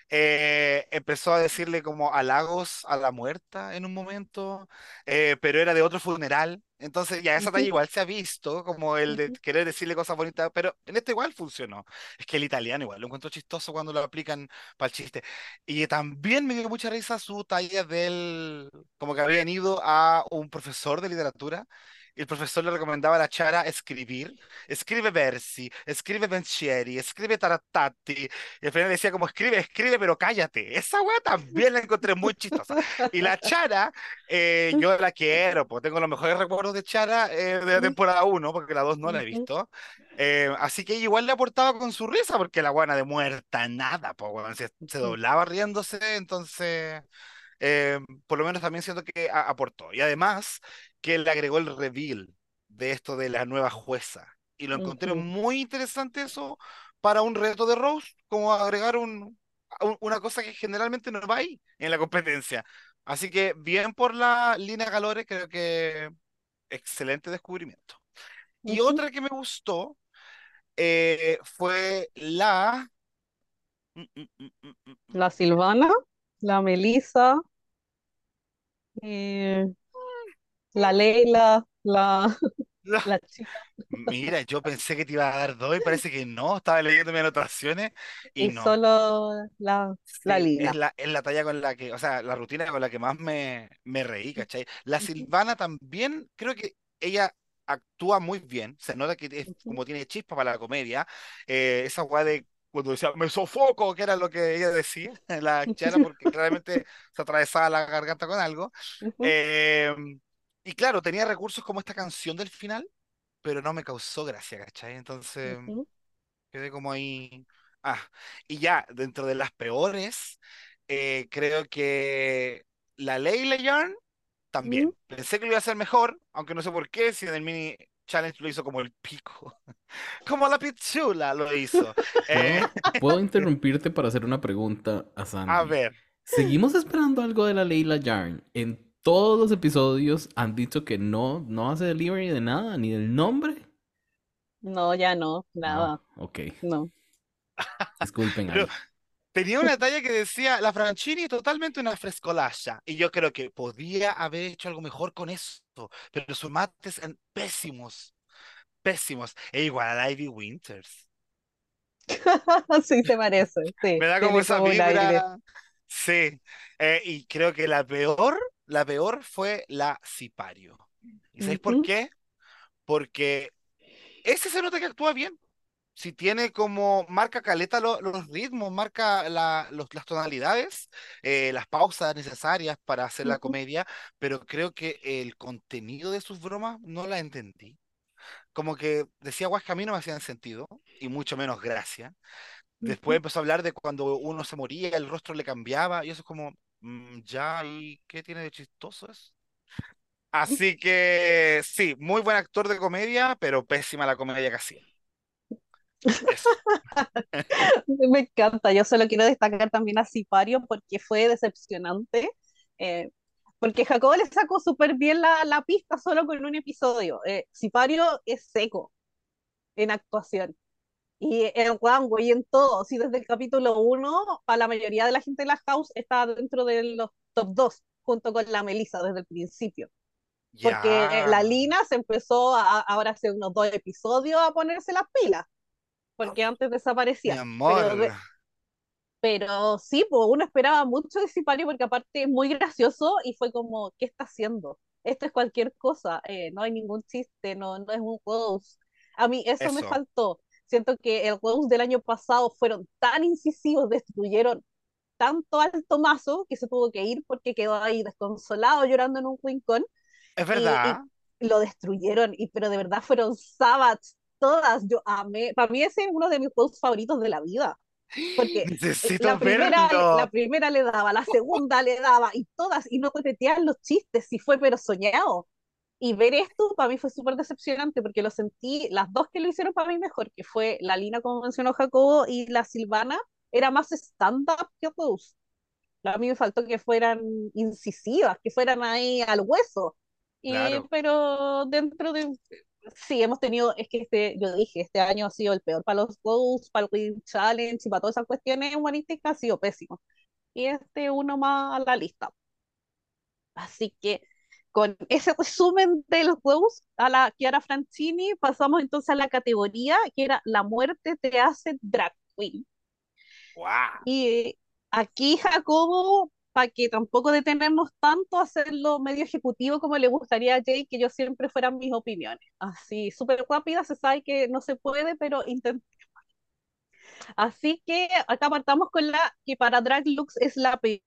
Eh, empezó a decirle como halagos a la muerta en un momento, eh, pero era de otro funeral. Entonces ya esa talla igual se ha visto, como el de querer decirle cosas bonitas, pero en este igual funcionó. Es que el italiano igual lo encuentro chistoso cuando lo aplican para el chiste. Y también me dio mucha risa su talla del, como que habían ido a un profesor de literatura. Y el profesor le recomendaba a la Chara escribir, escribe versi, escribe pensieri, escribe tarattati, y al final decía como escribe, escribe, pero cállate. Esa weá también la encontré muy chistosa. Y la Chara, eh, yo la quiero, pues tengo los mejores recuerdos de Chara eh, de la temporada uno porque la 2 no la he visto. Eh, así que igual le aportaba con su risa, porque la buena de muerta, nada, pues weón, se, se doblaba riéndose, entonces eh, por lo menos también siento que aportó. Y además que le agregó el reveal de esto de la nueva jueza. Y lo encontré muy interesante eso para un reto de Rose, como agregar un, un- una cosa que generalmente no va ahí en la competencia. Así que bien por la Lina Galore, creo que excelente descubrimiento. Y otra que me gustó eh, fue la... mm, mm, mm, La Silvana, la Melissa, eh, la Leila, la, la- la chica, Mira, yo pensé que te iba a dar dos y parece que no. Estaba leyendo mis anotaciones y y no. solo la, la Sí, es la, es la talla con la que, o sea, la rutina con la que más me, me reí, ¿cachai? La Silvana también, creo que ella actúa muy bien. Se nota que es como tiene chispa para la comedia. Eh, esa weá de cuando decía, me sofoco, que era lo que ella decía, la chara, porque claramente se atravesaba la garganta con algo. Eh, y claro, tenía recursos como esta canción del final pero no me causó gracia, ¿cachai? Entonces quedé como ahí. Ah, y ya, dentro de las peores, eh, creo que la Leila Yarn también. Pensé que lo iba a hacer mejor, aunque no sé por qué, si en el mini challenge lo hizo como el pico. Como la pichula lo hizo. Eh, ¿Puedo, puedo interrumpirte para hacer una pregunta a a Sandy? ver, ¿Seguimos esperando algo de la Leila Yarn? En todos los episodios han dicho que no, no hace delivery de nada, ni del nombre. No, ya no, Ah, nada, ok. no. Disculpen pero tenía una talla que decía, la Franchini es totalmente una frescolaya. Y yo creo que podía haber hecho algo mejor con eso, pero sus mates eran pésimos. pésimos. E igual a la Ivy Winters. Sí se parece, sí, Me da como tiene esa vibra. Sí. Eh, y creo que la peor, la peor fue la Sipario. ¿Y sabéis por qué? Porque ese se nota que actúa bien. Si tiene como, marca caleta lo- los ritmos, marca la- los- las tonalidades, eh, las pausas necesarias para hacer la comedia, pero creo que el contenido de sus bromas no la entendí. Como que decía guas que a mí no me hacían sentido, y mucho menos gracia. Después ujú. empezó a hablar de cuando uno se moría, el rostro le cambiaba, y eso es como, ya, ¿y qué tiene de chistoso eso? Así que sí, muy buen actor de comedia, pero pésima la comedia que hacía. Me encanta, yo solo quiero destacar también a Sipario porque fue decepcionante, eh, porque Jacobo le sacó súper bien la, la pista solo con un episodio. Eh, Sipario es seco en actuación y en Rango y en todo, sí, desde el capítulo uno para la mayoría de la gente de la house está dentro de los top 2 junto con la Melissa desde el principio. Porque eh, la Lina se empezó a, ahora hace unos dos episodios a ponerse las pilas, porque antes mi desaparecía. amor. Pero de, pero sí, pues uno esperaba mucho de Sipario porque aparte es muy gracioso y fue como, ¿qué está haciendo? Esto es cualquier cosa, eh, no hay ningún chiste, no, no es un roast. A mí eso me Eso. faltó. Siento que el roast del año pasado fueron tan incisivos, destruyeron tanto al Tomaso que se tuvo que ir porque quedó ahí desconsolado llorando en un rincón Es y, verdad. y lo destruyeron, y, pero de verdad fueron Sabbats, todas, yo amé, para mí ese es uno de mis roasts favoritos de la vida porque la Necesito primera, la verlo. primera le daba, la segunda le daba, y todas, y no coqueteaban los chistes, si fue pero soñado. Y ver esto para mí fue súper decepcionante porque lo sentí, las dos que lo hicieron para mí mejor, que fue la Lina, como mencionó Jacobo, y la Silvana, era más stand-up que Rose. A mí me faltó que fueran incisivas, que fueran ahí al hueso. Y, Claro. pero dentro de... Sí, hemos tenido, es que este, yo dije, este año ha sido el peor para los Rose, para el Win Challenge y para todas esas cuestiones humanísticas, ha sido pésimo. Y este uno más a la lista. Así que con ese resumen de los Rose a la Chiara Francini, pasamos entonces a la categoría que era La muerte te hace drag queen. ¡Guau! Y aquí Jacobo, para que tampoco detenernos tanto, hacerlo medio ejecutivo como le gustaría a Jay, que yo siempre fueran mis opiniones. Así, súper rápida, se sabe que no se puede, pero intentemos. Así que acá partamos con la que para Drag Looks es la peor,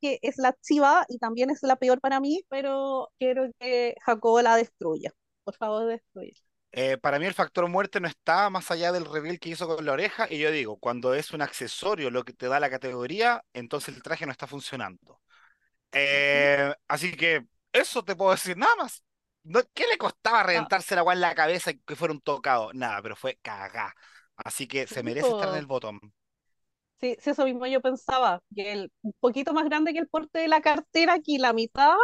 que es la chiva y también es la peor para mí, pero quiero que Jacobo la destruya. Por favor, destruya. Eh, para mí el factor muerte no está más allá del reveal que hizo con la oreja y yo digo, cuando es un accesorio lo que te da la categoría, entonces el traje no está funcionando. Eh, así que eso te puedo decir nada más. No, ¿qué le costaba reventarse la agua en la cabeza y que fuera un tocado? Nada, pero fue cagá. Así que se merece estar en el bottom. Sí, sí, eso mismo yo pensaba, que el, un poquito más grande que el porte de la cartera, aquí la mitad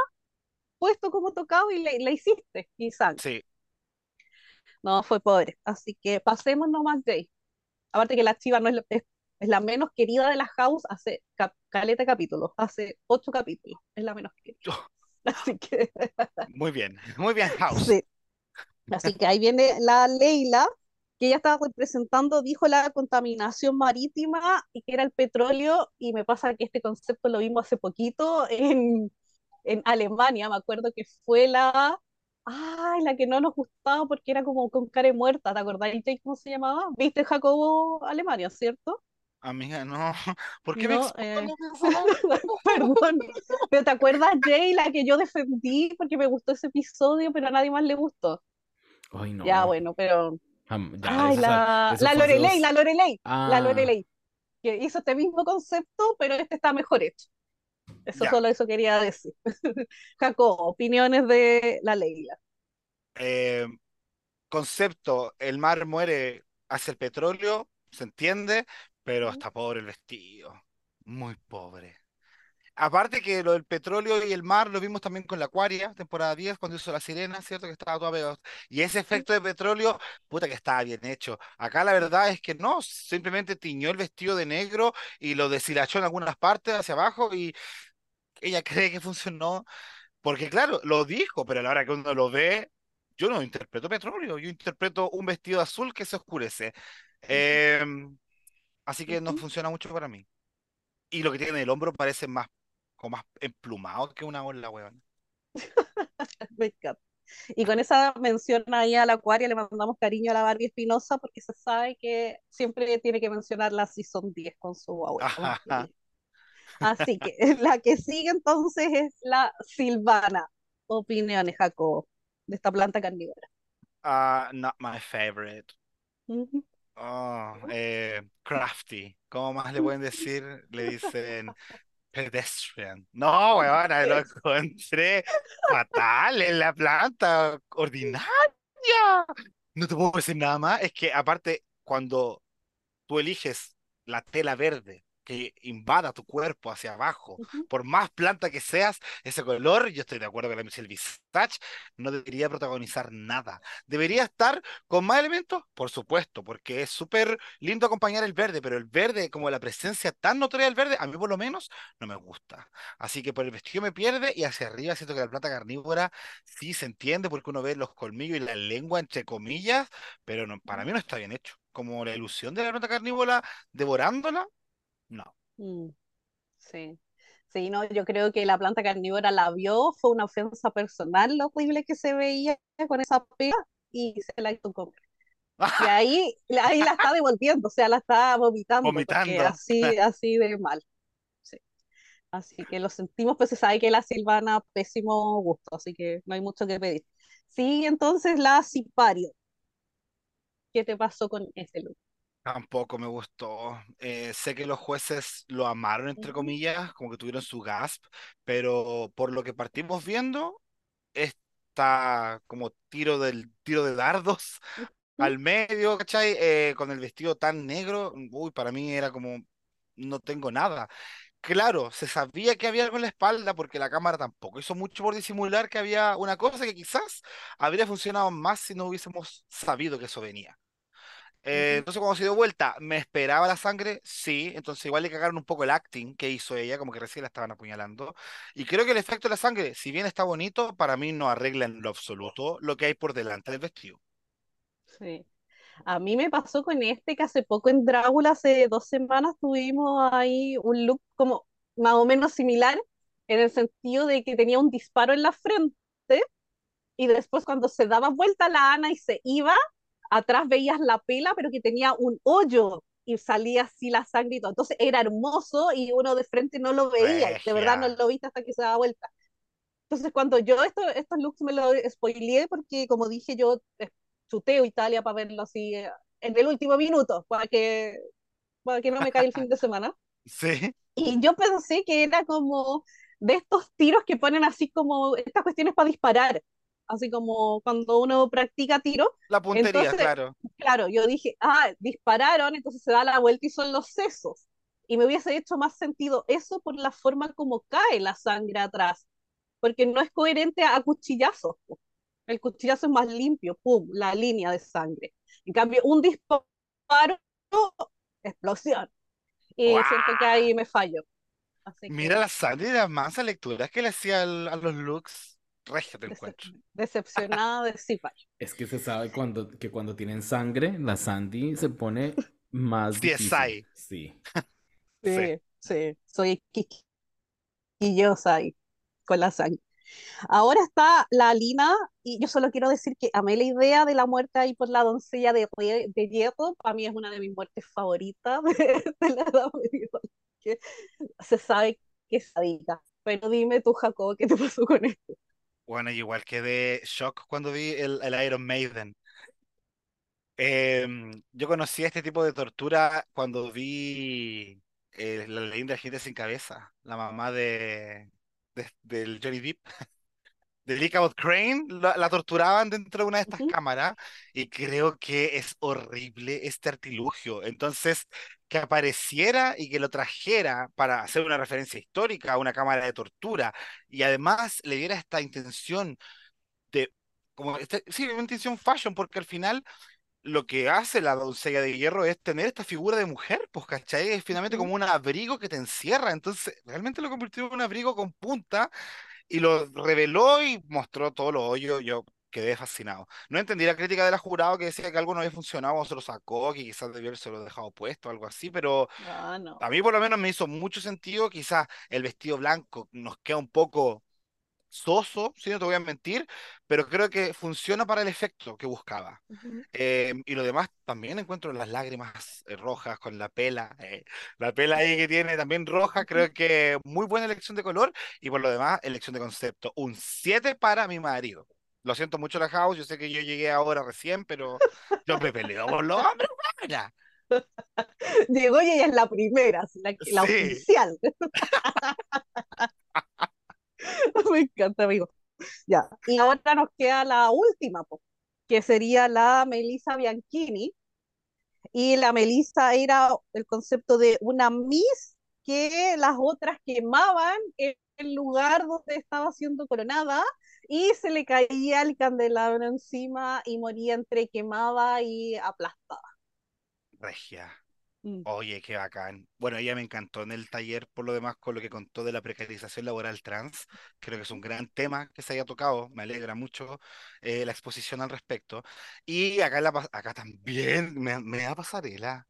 puesto como tocado y le, le hiciste, sangre. Sí, No, fue pobre. Así que pasemos nomás, Jay. Aparte que la chiva no es, la- es, es la menos querida de la house hace cap- caleta capítulos, hace ocho capítulos, es la menos querida. Así que, muy bien, muy bien, House. sí. Así que ahí viene la Leila, que ella estaba representando, dijo la contaminación marítima y que era el petróleo, y me pasa que este concepto lo vimos hace poquito en, en Alemania, me acuerdo que fue la, ay, la que no nos gustaba porque era como con cara muerta, ¿te acordás cómo se llamaba? ¿Viste Jacobo Alemania, cierto? Amiga, no. ¿Por qué me No, expones eh, perdón, pero ¿te acuerdas Jay, la que yo defendí porque me gustó ese episodio, pero a nadie más le gustó? Ay, no. Ya, bueno, pero ya, Ay, la, la Lorelei, la Lorelei, la Ah. Lorelei, que hizo este mismo concepto, pero este está mejor hecho. Eso Ya. solo eso quería decir. Jacob, opiniones de la Leila. Eh, concepto, el mar muere hacia el petróleo, se entiende, pero está pobre el vestido, muy pobre. Aparte que lo del petróleo y el mar lo vimos también con la Aquaria, temporada 10, cuando hizo la sirena, ¿cierto? Que estaba toda pegada. Y ese efecto de petróleo, puta que estaba bien hecho. Acá la verdad es que no, simplemente tiñó el vestido de negro y lo deshilachó en algunas partes hacia abajo y ella cree que funcionó, porque claro, lo dijo, pero a la hora que uno lo ve, yo no interpreto petróleo, yo interpreto un vestido azul que se oscurece. Em, así que no funciona mucho para mí. Y lo que tiene en el hombro parece más, como más emplumado que una ola, weón. Me encanta. Y con esa mención ahí a la Acuaria le mandamos cariño a la Barbie Espinosa porque se sabe que siempre tiene que mencionar la Season 10 con su querido. Así que la que sigue entonces es la Silvana. Opiniones, Jacobo, de esta planta carnívora. Ah, not my favorite. Oh, eh, crafty. ¿Cómo más le pueden decir? Le dicen pedestrian. No, weón, lo encontré fatal en la planta, ordinaria. No te puedo decir nada más. Es que aparte, cuando tú eliges la tela verde que invada tu cuerpo hacia abajo, por más planta que seas, ese color, yo estoy de acuerdo con la Michelle Visage, no debería protagonizar nada. ¿Debería estar con más elementos? Por supuesto, porque es súper lindo acompañar el verde, pero el verde, como la presencia tan notoria del verde, a mí por lo menos no me gusta. Así que por el vestido me pierde y hacia arriba siento que la planta carnívora sí se entiende porque uno ve los colmillos y la lengua entre comillas, pero no, para mí no está bien hecho. Como la ilusión de la planta carnívora devorándola, no. Mm, Sí. Sí, no, yo creo que la planta carnívora la vio, fue una ofensa personal lo horrible que se veía con esa pega y se la hizo comer. Y ahí, ahí la está devolviendo, o sea, la está vomitando, Vomitando. así, así de mal. Sí. Así que lo sentimos, pues se sabe que la Silvana, pésimo gusto, así que no hay mucho que pedir. Sí, entonces la Sipario. ¿Qué te pasó con ese look? Tampoco me gustó. Eh, sé que los jueces lo amaron, entre comillas, como que tuvieron su gasp, pero por lo que partimos viendo, esta como tiro del tiro de dardos al medio, ¿cachai? Eh, con el vestido tan negro, uy, para mí era como, no tengo nada. Claro, se sabía que había algo en la espalda porque la cámara tampoco hizo mucho por disimular que había una cosa que quizás habría funcionado más si no hubiésemos sabido que eso venía. Eh, entonces, cuando se dio vuelta, ¿me esperaba la sangre? Sí, entonces igual le cagaron un poco el acting que hizo ella, como que recién la estaban apuñalando. Y creo que el efecto de la sangre, si bien está bonito, para mí no arregla en lo absoluto lo que hay por delante del vestido. Sí. A mí me pasó con este que hace poco en Drácula, hace dos semanas, tuvimos ahí un look como más o menos similar, en el sentido de que tenía un disparo en la frente y después cuando se daba vuelta la Ana y se iba, atrás veías la pela, pero que tenía un hoyo y salía así la sangre y todo. Entonces era hermoso y uno de frente no lo veía, de verdad no lo viste hasta que se daba vuelta. Entonces cuando yo esto, estos looks me los spoileé porque como dije yo eh, chuteo Italia para verlo así eh, en el último minuto, para que, para que no me caiga el fin de semana. Sí. Y yo pensé que era como de estos tiros que ponen así como estas cuestiones para disparar así como cuando uno practica tiro. La puntería, claro. Claro, yo dije, ah, dispararon, entonces se da la vuelta y son los sesos. Y me hubiese hecho más sentido eso por la forma como cae la sangre atrás, porque no es coherente a cuchillazos. El cuchillazo es más limpio, pum, la línea de sangre. En cambio, un disparo, explosión. Y siento que ahí me fallo. Mira la sangre y las mansas lecturas que le hacía a los looks regia te encuentro. Decepcionada de sí, Es que se sabe cuando, que cuando tienen sangre, la Sandy se pone más difícil. Sí. sí. Sí, soy quisquillosa ahí con la sangre. Ahora está la Lina, y yo solo quiero decir que amé la idea de la muerte ahí por la doncella de, de hierro. Para mí es una de mis muertes favoritas de, la edad medieval. Que se sabe que es adicta. Pero dime tú, Jacob, ¿qué te pasó con esto? Bueno, igual quedé shock cuando vi el, Iron Maiden. Em, yo conocí este tipo de tortura cuando vi eh, la leyenda de gente sin cabeza, la mamá de, del Johnny Depp de Lee Crane la, torturaban dentro de una de estas cámaras y creo que es horrible este artilugio. Entonces, que apareciera y que lo trajera para hacer una referencia histórica a una cámara de tortura y además le diera esta intención de, como, este, sí, una intención fashion, porque al final lo que hace la doncella de hierro es tener esta figura de mujer, pues, ¿cachai? Es finalmente como un abrigo que te encierra, entonces realmente lo convirtió en un abrigo con punta y lo reveló y mostró todo lo hoyo. Yo quedé fascinado. No entendí la crítica de la jurado que decía que algo no había funcionado, se lo sacó, que quizás debió haberse lo dejado puesto, algo así, pero ah, a mí por lo menos me hizo mucho sentido. Quizás el vestido blanco nos queda un poco soso, si no te voy a mentir, pero creo que funciona para el efecto que buscaba. Eh, y lo demás también encuentro las lágrimas eh, rojas con la pela, eh, la pela ahí que tiene también roja, creo que muy buena elección de color y por lo demás elección de concepto. Un 7 para mi marido. Lo siento mucho la house, yo sé que yo llegué ahora recién, pero yo me peleo por los hombres, Llegó y ella es la primera, la, oficial. Me encanta, amigo. Ya, y ahora nos queda la última, que sería la Melissa Bianchini. Y la Melissa era el concepto de una Miss que las otras quemaban en el lugar donde estaba siendo coronada y se le caía el candelabro encima y moría entre quemada y aplastada. Regia. Mm. Oye, qué bacán. Bueno, ella me encantó en el taller, por lo demás, con lo que contó de la precarización laboral trans. Creo que es un gran tema que se haya tocado. Me alegra mucho eh, la exposición al respecto. Y acá, la, acá también me, me da pasarela.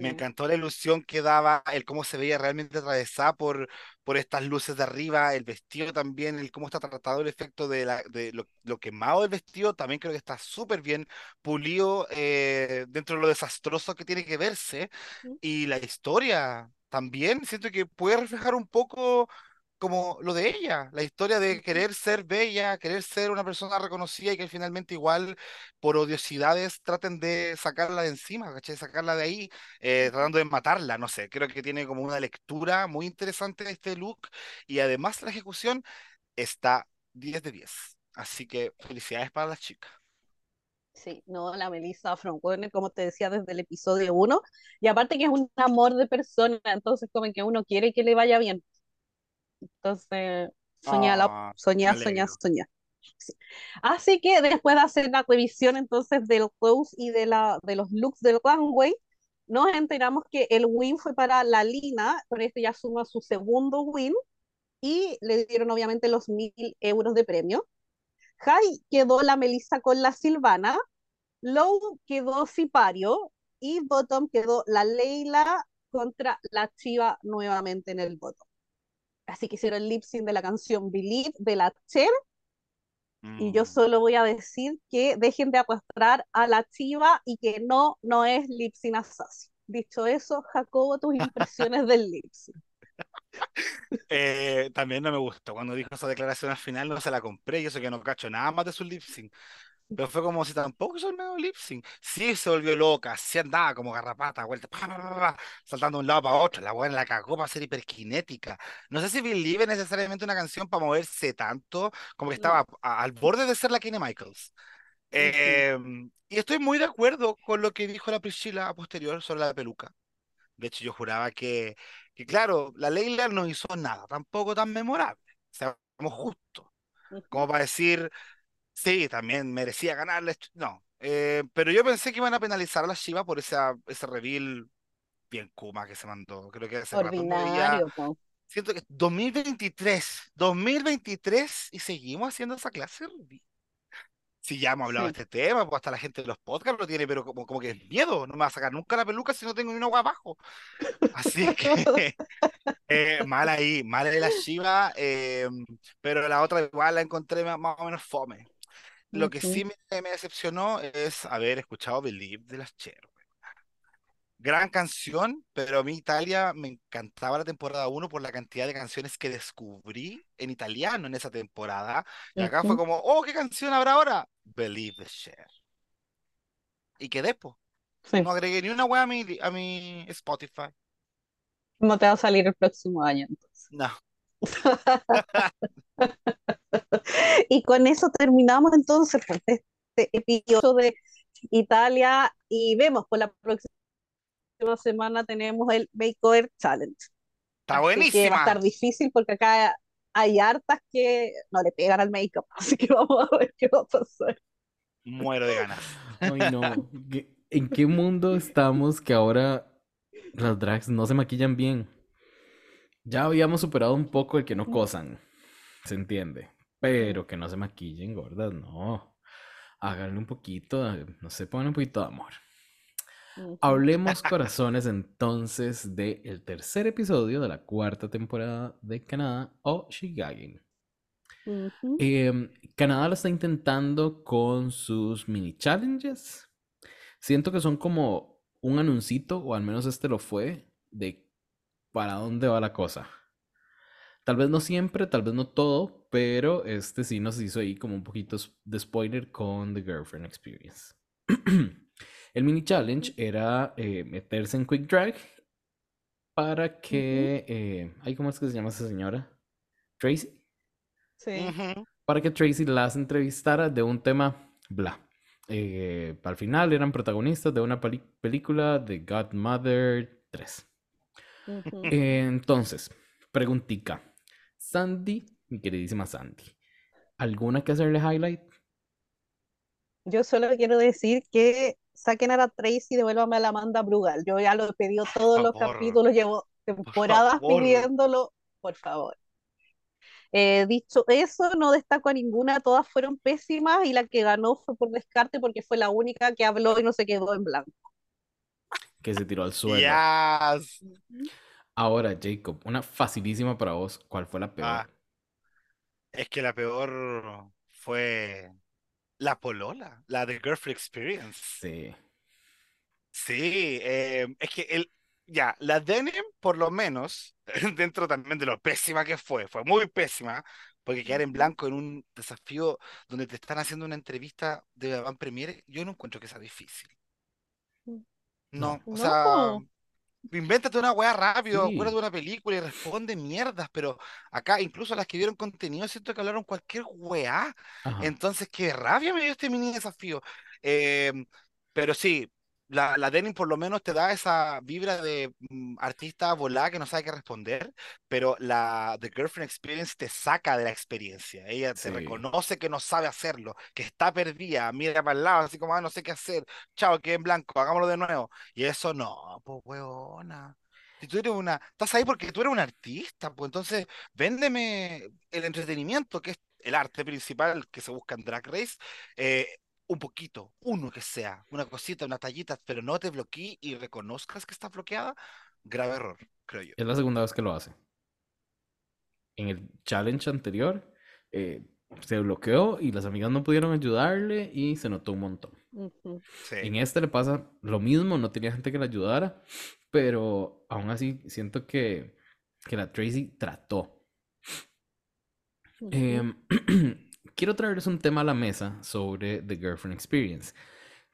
Me encantó la ilusión que daba, el cómo se veía realmente atravesada por, por estas luces de arriba, el vestido también, el cómo está tratado el efecto de, la, de lo, quemado del vestido, también creo que está súper bien pulido eh, dentro de lo desastroso que tiene que verse. Y la historia también siento que puede reflejar un poco como lo de ella, la historia de querer ser bella, querer ser una persona reconocida y que finalmente igual por odiosidades traten de sacarla de encima, ¿cachai? Sacarla de ahí, eh, tratando de matarla, no sé, creo que tiene como una lectura muy interesante de este look y además la ejecución está 10 de 10. Así que felicidades para las chicas. Sí, no, la Melissa Frontwarner, como te decía desde el episodio 1, y aparte que es un amor de persona, entonces como que uno quiere que le vaya bien. Entonces, soñala, Ah, soñá. Sí. Así que después de hacer la revisión entonces del close y de, la, de los looks del runway, nos enteramos que el win fue para la Lina, con esto ya suma su segundo win, y le dieron obviamente los mil euros de premio. High quedó la Melissa con la Silvana, Low quedó Sipario y Bottom quedó la Leila contra la Chiva nuevamente en el bottom. Así que hicieron el lip sync de la canción Believe de la Cher y yo Mm. solo voy a decir que dejen de arrastrar a la Chiva y que no, no es lip sync assassin. Dicho eso, Jacobo, tus impresiones del lip sync. Eh, también no me gustó. Cuando dijo esa declaración al final, no se la compré. Y eso que no cacho nada más de su lip sync. Pero fue como si tampoco hizo el medio lip sync. Sí se volvió loca, sí andaba como garrapata, vuelta, pa, pa, pa, saltando de un lado para otro. La buena la cagó para ser hiperkinética. No sé si Believe es necesariamente una canción para moverse tanto, como que No. estaba a- al borde de ser la Kenny Michaels. Eh, y estoy muy de acuerdo con lo que dijo la Priscilla a posterior sobre la peluca. De hecho, yo juraba que, que claro, la Leila no hizo nada, tampoco tan memorable. Seamos justos. Como para decir, sí, también merecía ganarle. No. Eh, pero yo pensé que iban a penalizar a la Shiva por esa, ese reveal bien Kuma que se mandó. Creo que rato veía. Ordinario, po. Siento que 2023, 2023 y seguimos haciendo esa clase de. Si ya hemos hablado de este tema, pues hasta la gente de los podcasts lo tiene, pero como, como que es miedo, no me va a sacar nunca la peluca si no tengo ni una agua abajo. Así que eh, mal ahí, mal ahí la Shiva, eh, pero la otra igual la encontré más, más o menos fome. Lo que sí me, me decepcionó es haber escuchado Believe de las Cher. Gran canción, pero a mí Italia me encantaba la temporada 1 por la cantidad de canciones que descubrí en italiano en esa temporada. Y acá fue como, oh, ¿qué canción habrá ahora? Believe the Cher. Y quedé, po. Sí. No agregué ni una wea a mi, a mi Spotify. ¿Cómo te va a salir el próximo año entonces? No. Y con eso terminamos entonces pues, este episodio de Italia y vemos por la próxima semana tenemos el Makeover Challenge. Está que va a estar difícil porque acá hay hartas que no le pegan al make-up, así que vamos a ver qué va a pasar. Muero de ganas. Ay, no. ¿Qué- ¿En qué mundo estamos que ahora las drags no se maquillan bien? Ya habíamos superado un poco el que no cosan, se entiende. Pero que no se maquillen, gordas, no. Háganle un poquito, no sé, pongan un poquito de amor. Hablemos corazones entonces del tercer episodio de la cuarta temporada de Canadá o Shigagin. Em, Canadá lo está intentando con sus mini challenges. Siento que son como un anuncito, o al menos este lo fue, de para dónde va la cosa. Tal vez no siempre, tal vez no todo, pero este sí nos hizo ahí como un poquito de spoiler con The Girlfriend Experience. El mini challenge era eh, meterse en Quick Drag para que... eh, ay, ¿cómo es que se llama esa señora? Tracy Sí. Para que Tracy las entrevistara de un tema bla. Eh, al final eran protagonistas de una peli- película de Godmother 3. Eh, entonces, preguntica. Sandy, mi queridísima Sandy, ¿alguna que hacerle highlight? Yo solo quiero decir que saquen a la Tracy y devuélvame a la Amanda Brugal. Yo ya lo he pedido todos los capítulos, llevo temporadas pidiéndolo, por favor. Eh, dicho eso, no destaco a ninguna, todas fueron pésimas y la que ganó fue por descarte porque fue la única que habló y no se quedó en blanco. Que se tiró al suelo. Yes. Ahora, Jacob, una facilísima para vos. ¿Cuál fue la peor? Ah, es que la peor fue la polola, la de Girlfriend Experience. Sí. Sí, eh, es que el, ya, la Denim, por lo menos, dentro también de lo pésima que fue, fue muy pésima, porque quedar en blanco en un desafío donde te están haciendo una entrevista de Van Premiere, yo no encuentro que sea difícil. No, o No. sea, Invéntate una weá rápido, acuérdate Sí, de una película y responde mierdas, pero acá incluso las que vieron contenido siento que hablaron cualquier weá. ajá. Entonces, qué rabia me dio este mini desafío. Em, pero sí, la, la Denim por lo menos te da esa vibra de mm, artista volada que no sabe qué responder, pero la The Girlfriend Experience te saca de la experiencia. Ella te Sí. reconoce que no sabe hacerlo, que está perdida, mira para el lado, así como, ah, no sé qué hacer. Chao, quedé en blanco, hagámoslo de nuevo. Y eso no, pues huevona. Si tú eres una, estás ahí porque tú eres un artista, pues entonces véndeme el entretenimiento, que es el arte principal que se busca en Drag Race, eh, un poquito, uno que sea, una cosita, una tallita, pero no te bloquees y reconozcas que está bloqueada, grave error, creo yo. Es la segunda vez que lo hace. En el challenge anterior eh, se bloqueó y las amigas no pudieron ayudarle y se notó un montón. Ujú, En Sí. este le pasa lo mismo, no tenía gente que le ayudara, pero aún así siento que, que la Tracy trató. ujú. Em, quiero traerles un tema a la mesa sobre The Girlfriend Experience.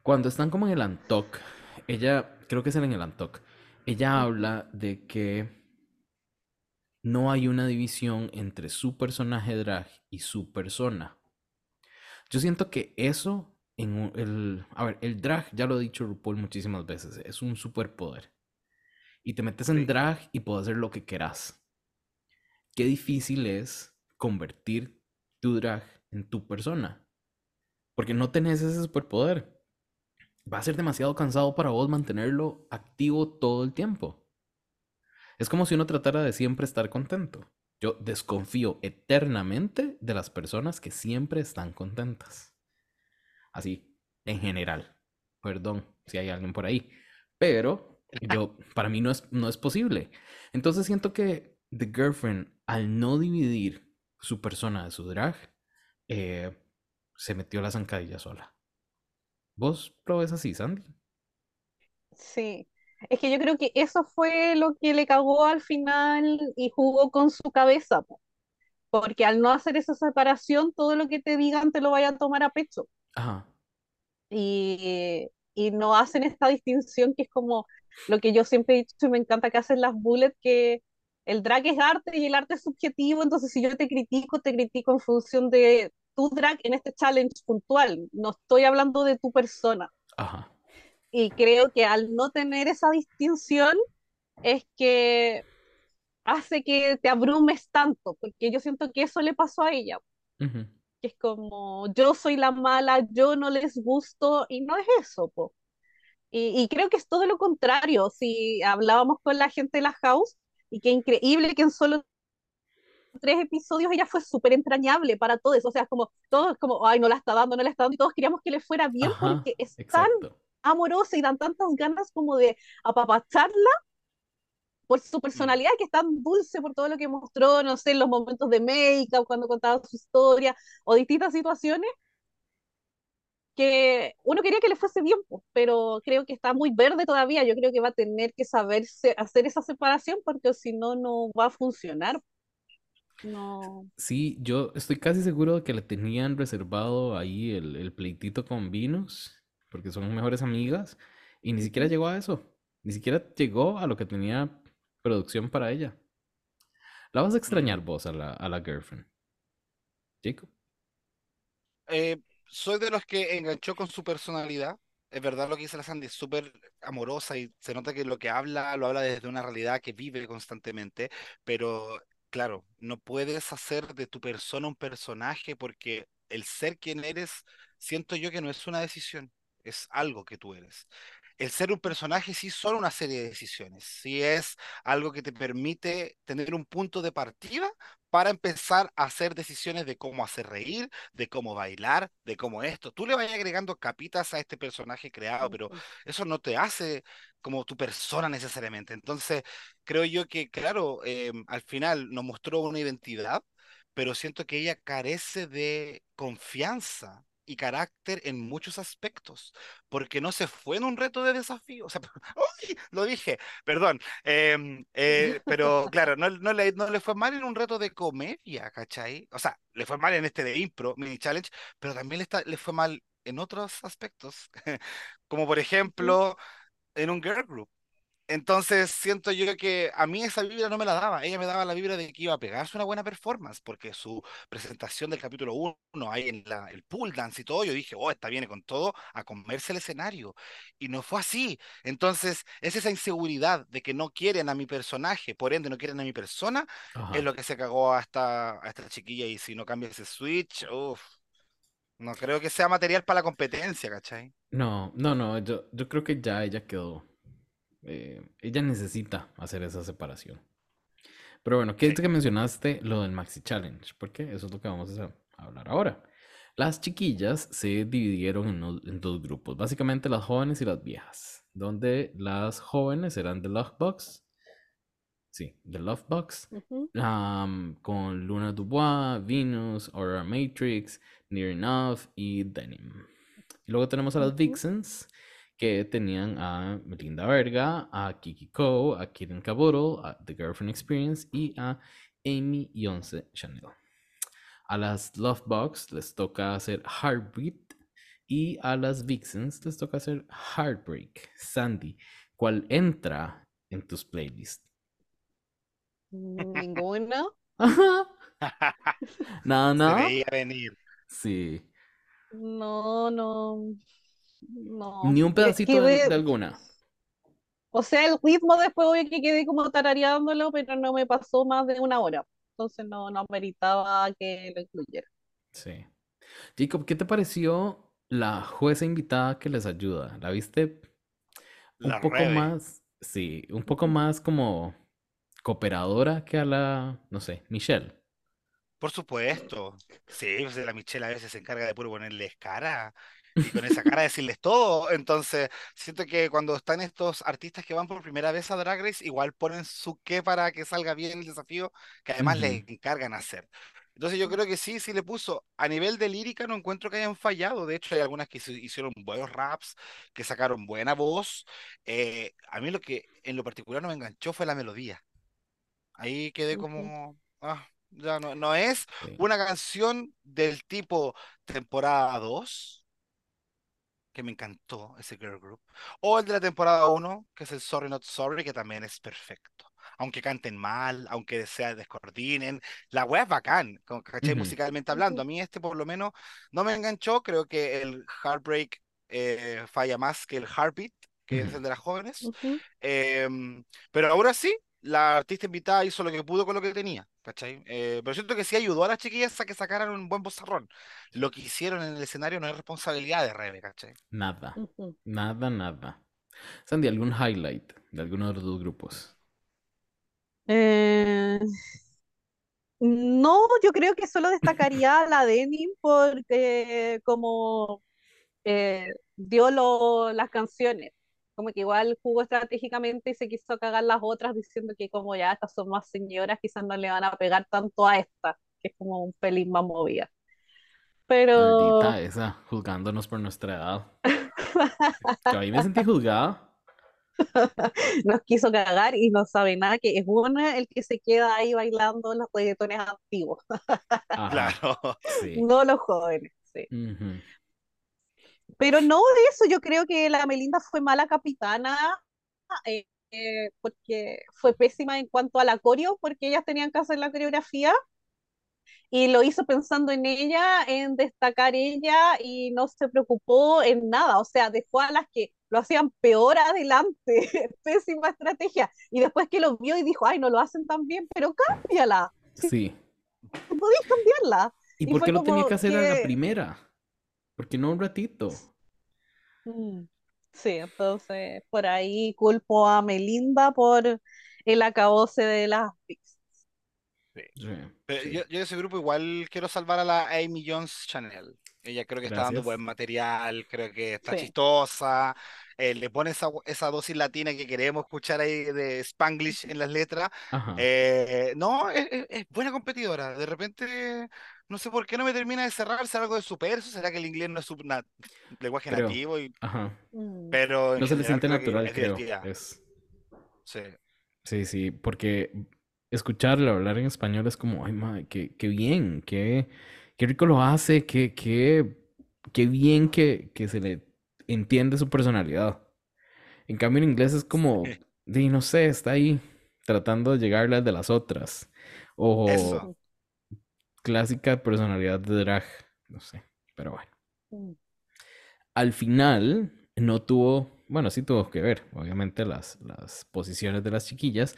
Cuando están como en el Antoc, ella, creo que es en el Antoc, ella habla de que no hay una división entre su personaje drag y su persona. Yo siento que eso en un- el, a ver, el drag, ya lo he dicho RuPaul muchísimas veces, es un superpoder. Y te metes en Sí. drag y puedes hacer lo que quieras. Qué difícil es convertir tu drag en tu persona. Porque no tenés ese superpoder. Va a ser demasiado cansado para vos mantenerlo activo todo el tiempo. Es como si uno tratara de siempre estar contento. Yo desconfío eternamente de las personas que siempre están contentas. Así, en general. Perdón si hay alguien por ahí. Pero yo, para mí no es, no es posible. Entonces siento que The Girlfriend, al no dividir su persona de su drag, eh, se metió la zancadilla sola. ¿Vos lo ves así, Sandy? Sí, es que yo creo que eso fue lo que le cagó al final y jugó con su cabeza, po. Porque al no hacer esa separación, todo lo que te digan te lo vayan a tomar a pecho. Ajá. Y, y no hacen esta distinción que es como lo que yo siempre he dicho y me encanta que hacen las bullets, que el drag es arte y el arte es subjetivo, entonces si yo te critico, te critico en función de tu drag en este challenge puntual, no estoy hablando de tu persona. Ajá. Y creo que al no tener esa distinción es que hace que te abrumes tanto, porque yo siento que eso le pasó a ella, que es como yo soy la mala, yo no les gusto, y no es eso, po. Y, y creo que es todo lo contrario, si hablábamos con la gente de la house, y qué increíble que en solo tres episodios ella fue súper entrañable para todos, o sea, como todos como, ay, no la está dando, no la está dando, y todos queríamos que le fuera bien Ajá. porque es tan Exacto. amorosa y dan tantas ganas como de apapacharla por su Mm. personalidad, que es tan dulce por todo lo que mostró, no sé, en los momentos de make-up, cuando contaba su historia, o distintas situaciones, que uno quería que le fuese bien, pues, pero creo que está muy verde todavía, yo creo que va a tener que saberse hacer esa separación, porque si no, no va a funcionar. No. Sí, yo estoy casi seguro de que le tenían reservado ahí el, el pleitito con Venus, porque son mejores amigas, y ni siquiera llegó a eso. Ni siquiera llegó a lo que tenía producción para ella. La vas a extrañar Mm. vos a la, a la girlfriend. Jacob. Eh, soy de los que enganchó con su personalidad. Es verdad lo que dice la Sandy, es súper amorosa y se nota que lo que habla lo habla desde una realidad que vive constantemente, pero claro, no puedes hacer de tu persona un personaje porque el ser quien eres, siento yo que no es una decisión, es algo que tú eres. El ser un personaje sí son una serie de decisiones, sí es algo que te permite tener un punto de partida para empezar a hacer decisiones de cómo hacer reír, de cómo bailar, de cómo esto. Tú le vas agregando capitas a este personaje creado, pero eso no te hace como tu persona necesariamente. Entonces, creo yo que, claro, eh, al final nos mostró una identidad, pero siento que ella carece de confianza y carácter en muchos aspectos, porque no se fue en un reto de desafío. O sea, lo dije, perdón. Em, eh, pero claro, no, no le, no le fue mal en un reto de comedia, ¿cachai? O sea, le fue mal en este de impro, mini challenge, pero también le, está, le fue mal en otros aspectos, como por ejemplo en un girl group. Entonces siento yo que a mí esa vibra no me la daba, ella me daba la vibra de que iba a pegarse una buena performance, porque su presentación del capítulo 1, ahí en la, el pool dance y todo, yo dije, oh, esta viene con todo a comerse el escenario. Y no fue así. Entonces es esa inseguridad de que no quieren a mi personaje, por ende no quieren a mi persona, es Ajá. lo que se cagó a esta, a esta chiquilla y si no cambia ese switch, uff, no creo que sea material para la competencia, ¿cachai? No, no, no, yo, yo creo que ya ella quedó. Eh, ella necesita hacer esa separación. Pero bueno, ¿qué es que mencionaste lo del Maxi Challenge? Porque eso es lo que vamos a hablar ahora. Las chiquillas se dividieron en, no- en dos grupos, básicamente las jóvenes y las viejas, donde las jóvenes eran de Lovebox, sí, de Lovebox, Ujú. am, con Luna Dubois, Venus, Aurora Matrix, Near Enough y Denim. Y luego tenemos a las. Vixens, que tenían a Melinda Verga, a Kiki Ko, a Kitten Caboodle, a The Girlfriend Experience y a Amy Yonce Chanel. A las Lovebox les toca hacer Heartbeat y a las Vixens les toca hacer Heartbreak. Sandy, ¿cuál entra en tus playlists? Ninguna. Ajá. Nada, Se venir. Sí. No, no. No. Ni un Que- pedacito de, quedé- de alguna. O sea, el ritmo después obvio que quedé como tarareándolo, pero no me pasó más de una hora. Entonces no, no meritaba que lo incluyera. Sí. Jacob, ¿qué te pareció la jueza invitada que les ayuda? ¿La viste un La poco Rebe. más, sí, un poco más como cooperadora que a la, no sé, Michelle? Por supuesto. Sí, pues la Michelle a veces se encarga de puro ponerles cara y con esa cara decirles todo. Entonces, siento que cuando están estos artistas que van por primera vez a Drag Race, igual ponen su qué para que salga bien el desafío, que además les Ujú. encargan hacer. Entonces, yo creo que sí, sí le puso. A nivel de lírica, no encuentro que hayan fallado. De hecho, hay algunas que hicieron buenos raps, que sacaron buena voz. Eh, a mí lo que en lo particular no me enganchó fue la melodía. Ahí quedé como, ah, ya no, no es una canción del tipo temporada 2, que me encantó ese girl group, o el de la temporada 1, que es el Sorry Not Sorry, que también es perfecto. Aunque canten mal, aunque se descoordinen, la wea es bacán, como, ¿cachai? Ujú. Musicalmente hablando. A mí este por lo menos no me enganchó, creo que el Heartbreak eh, falla más que el Heartbeat, que es el de las jóvenes. Em, pero ahora sí, la artista invitada hizo lo que pudo con lo que tenía, ¿cachai? Eh, pero siento que sí ayudó a las chiquillas a que sacaran un buen bozarrón. Lo que hicieron en el escenario no es responsabilidad de Rebe, ¿cachai? Nada, nada, nada. Sandy, ¿algún highlight de alguno de los dos grupos? Eh, no, yo creo que solo destacaría a la Denim porque como eh, dio lo- las canciones, como que igual jugó estratégicamente y se quiso cagar las otras diciendo que como ya estas son más señoras, quizás no le van a pegar tanto a esta, que es como un pelín más movida. Pero Maldita esa, juzgándonos por nuestra edad. Que ahí me sentí juzgada. nos quiso cagar y no sabe nada, que es una el que se queda ahí bailando los reggaetones antiguos, Ajá, Claro. sí. no los jóvenes. sí. Ujú. Pero no de eso, yo creo que la Melinda fue mala capitana eh, eh, porque fue pésima en cuanto a la coreo, porque ellas tenían que hacer la coreografía y lo hizo pensando en ella, en destacar ella y no se preocupó en nada, o sea, dejó a las que lo hacían peor adelante, pésima estrategia, y después que lo vio y dijo, ay, no lo hacen tan bien, pero cámbiala, Sí. podéis cambiarla. ¿Y Y por qué lo tenía como que hacer a la que- primera? ¿Por qué no un ratito? Mm, Sí, entonces por ahí culpo a Melinda por el acabose de las Vixens. Sí, Pero sí. yo, yo de ese grupo igual quiero salvar a la Amy Jones Chanel. Ella creo que está dando buen material, creo que está Sí. chistosa, eh, le pone esa, esa dosis latina que queremos escuchar ahí de Spanglish en las letras. Eh, no, es, es- buena competidora. De repente, no sé por qué no me termina de cerrar, ¿será algo de su perso? ¿Será que el inglés no es su na- lenguaje Creo. nativo? Y- Ajá. Mm. pero No se le siente natural, creo. Es... Sí. Sí, sí, porque escucharla hablar en español es como, ay, madre, qué, qué bien, qué, qué rico lo hace, qué, qué, qué bien que, que se le entiende su personalidad. En cambio, en inglés es como, di, no sé, está ahí tratando de llegarle al de las otras. O Eso. clásica personalidad de drag, no sé, pero bueno. Mm. Al final no tuvo, bueno, sí tuvo que ver, obviamente, las, las posiciones de las chiquillas,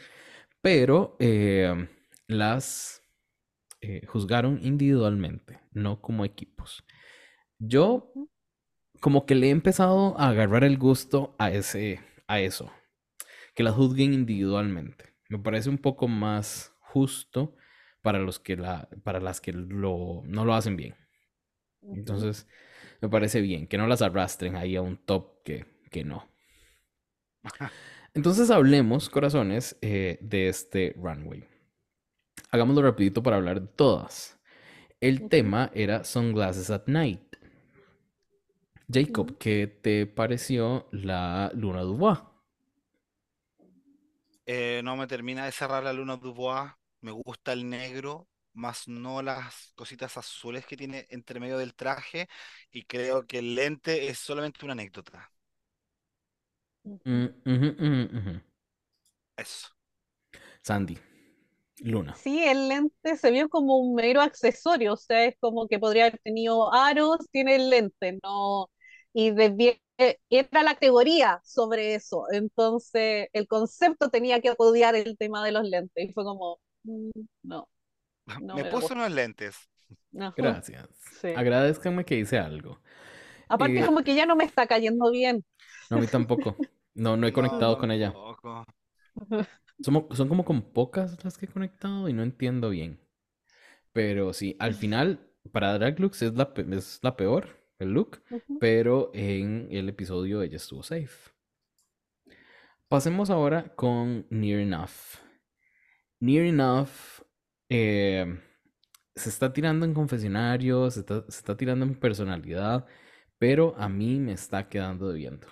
pero eh, las eh, juzgaron individualmente, no como equipos. Yo. Como que le he empezado a agarrar el gusto a ese, a eso, que las juzguen individualmente. Me parece un poco más justo para los que la, para las que lo, no lo hacen bien. Entonces, me parece bien que no las arrastren ahí a un top que, que no. Entonces, hablemos, corazones, eh, de este runway. Hagámoslo rapidito para hablar de todas. El tema era Sunglasses at Night. Jacob. ¿qué te pareció la Luna Dubois? Eh, no me termina de cerrar la Luna Dubois. Me gusta el negro, más no las cositas azules que tiene entre medio del traje. Y creo que el lente es solamente una anécdota. Mm. Eso. Sandy, Luna. Sí, el lente se vio como un mero accesorio, o sea, es como que podría haber tenido aros, tiene el lente, no, y desvie- era la teoría sobre eso, entonces el concepto tenía que odiar el tema de los lentes, y fue como, mm, no, no Me me puse gusta. unos lentes. Ajá, Gracias. sí. Agradezcanme que hice algo. Aparte Eh, como que ya no me está cayendo bien. no, a mí tampoco. No, no he No, conectado con ella. tampoco. Somos- son como con pocas las que he conectado y no entiendo bien. Pero sí, al final, para Drag Looks es la, es la peor, el look. Pero en el episodio ella estuvo safe. Pasemos ahora con Near Enough. Near Enough eh, se está tirando en confesionario, se está, se está tirando en personalidad, pero a mí me está quedando debiendo.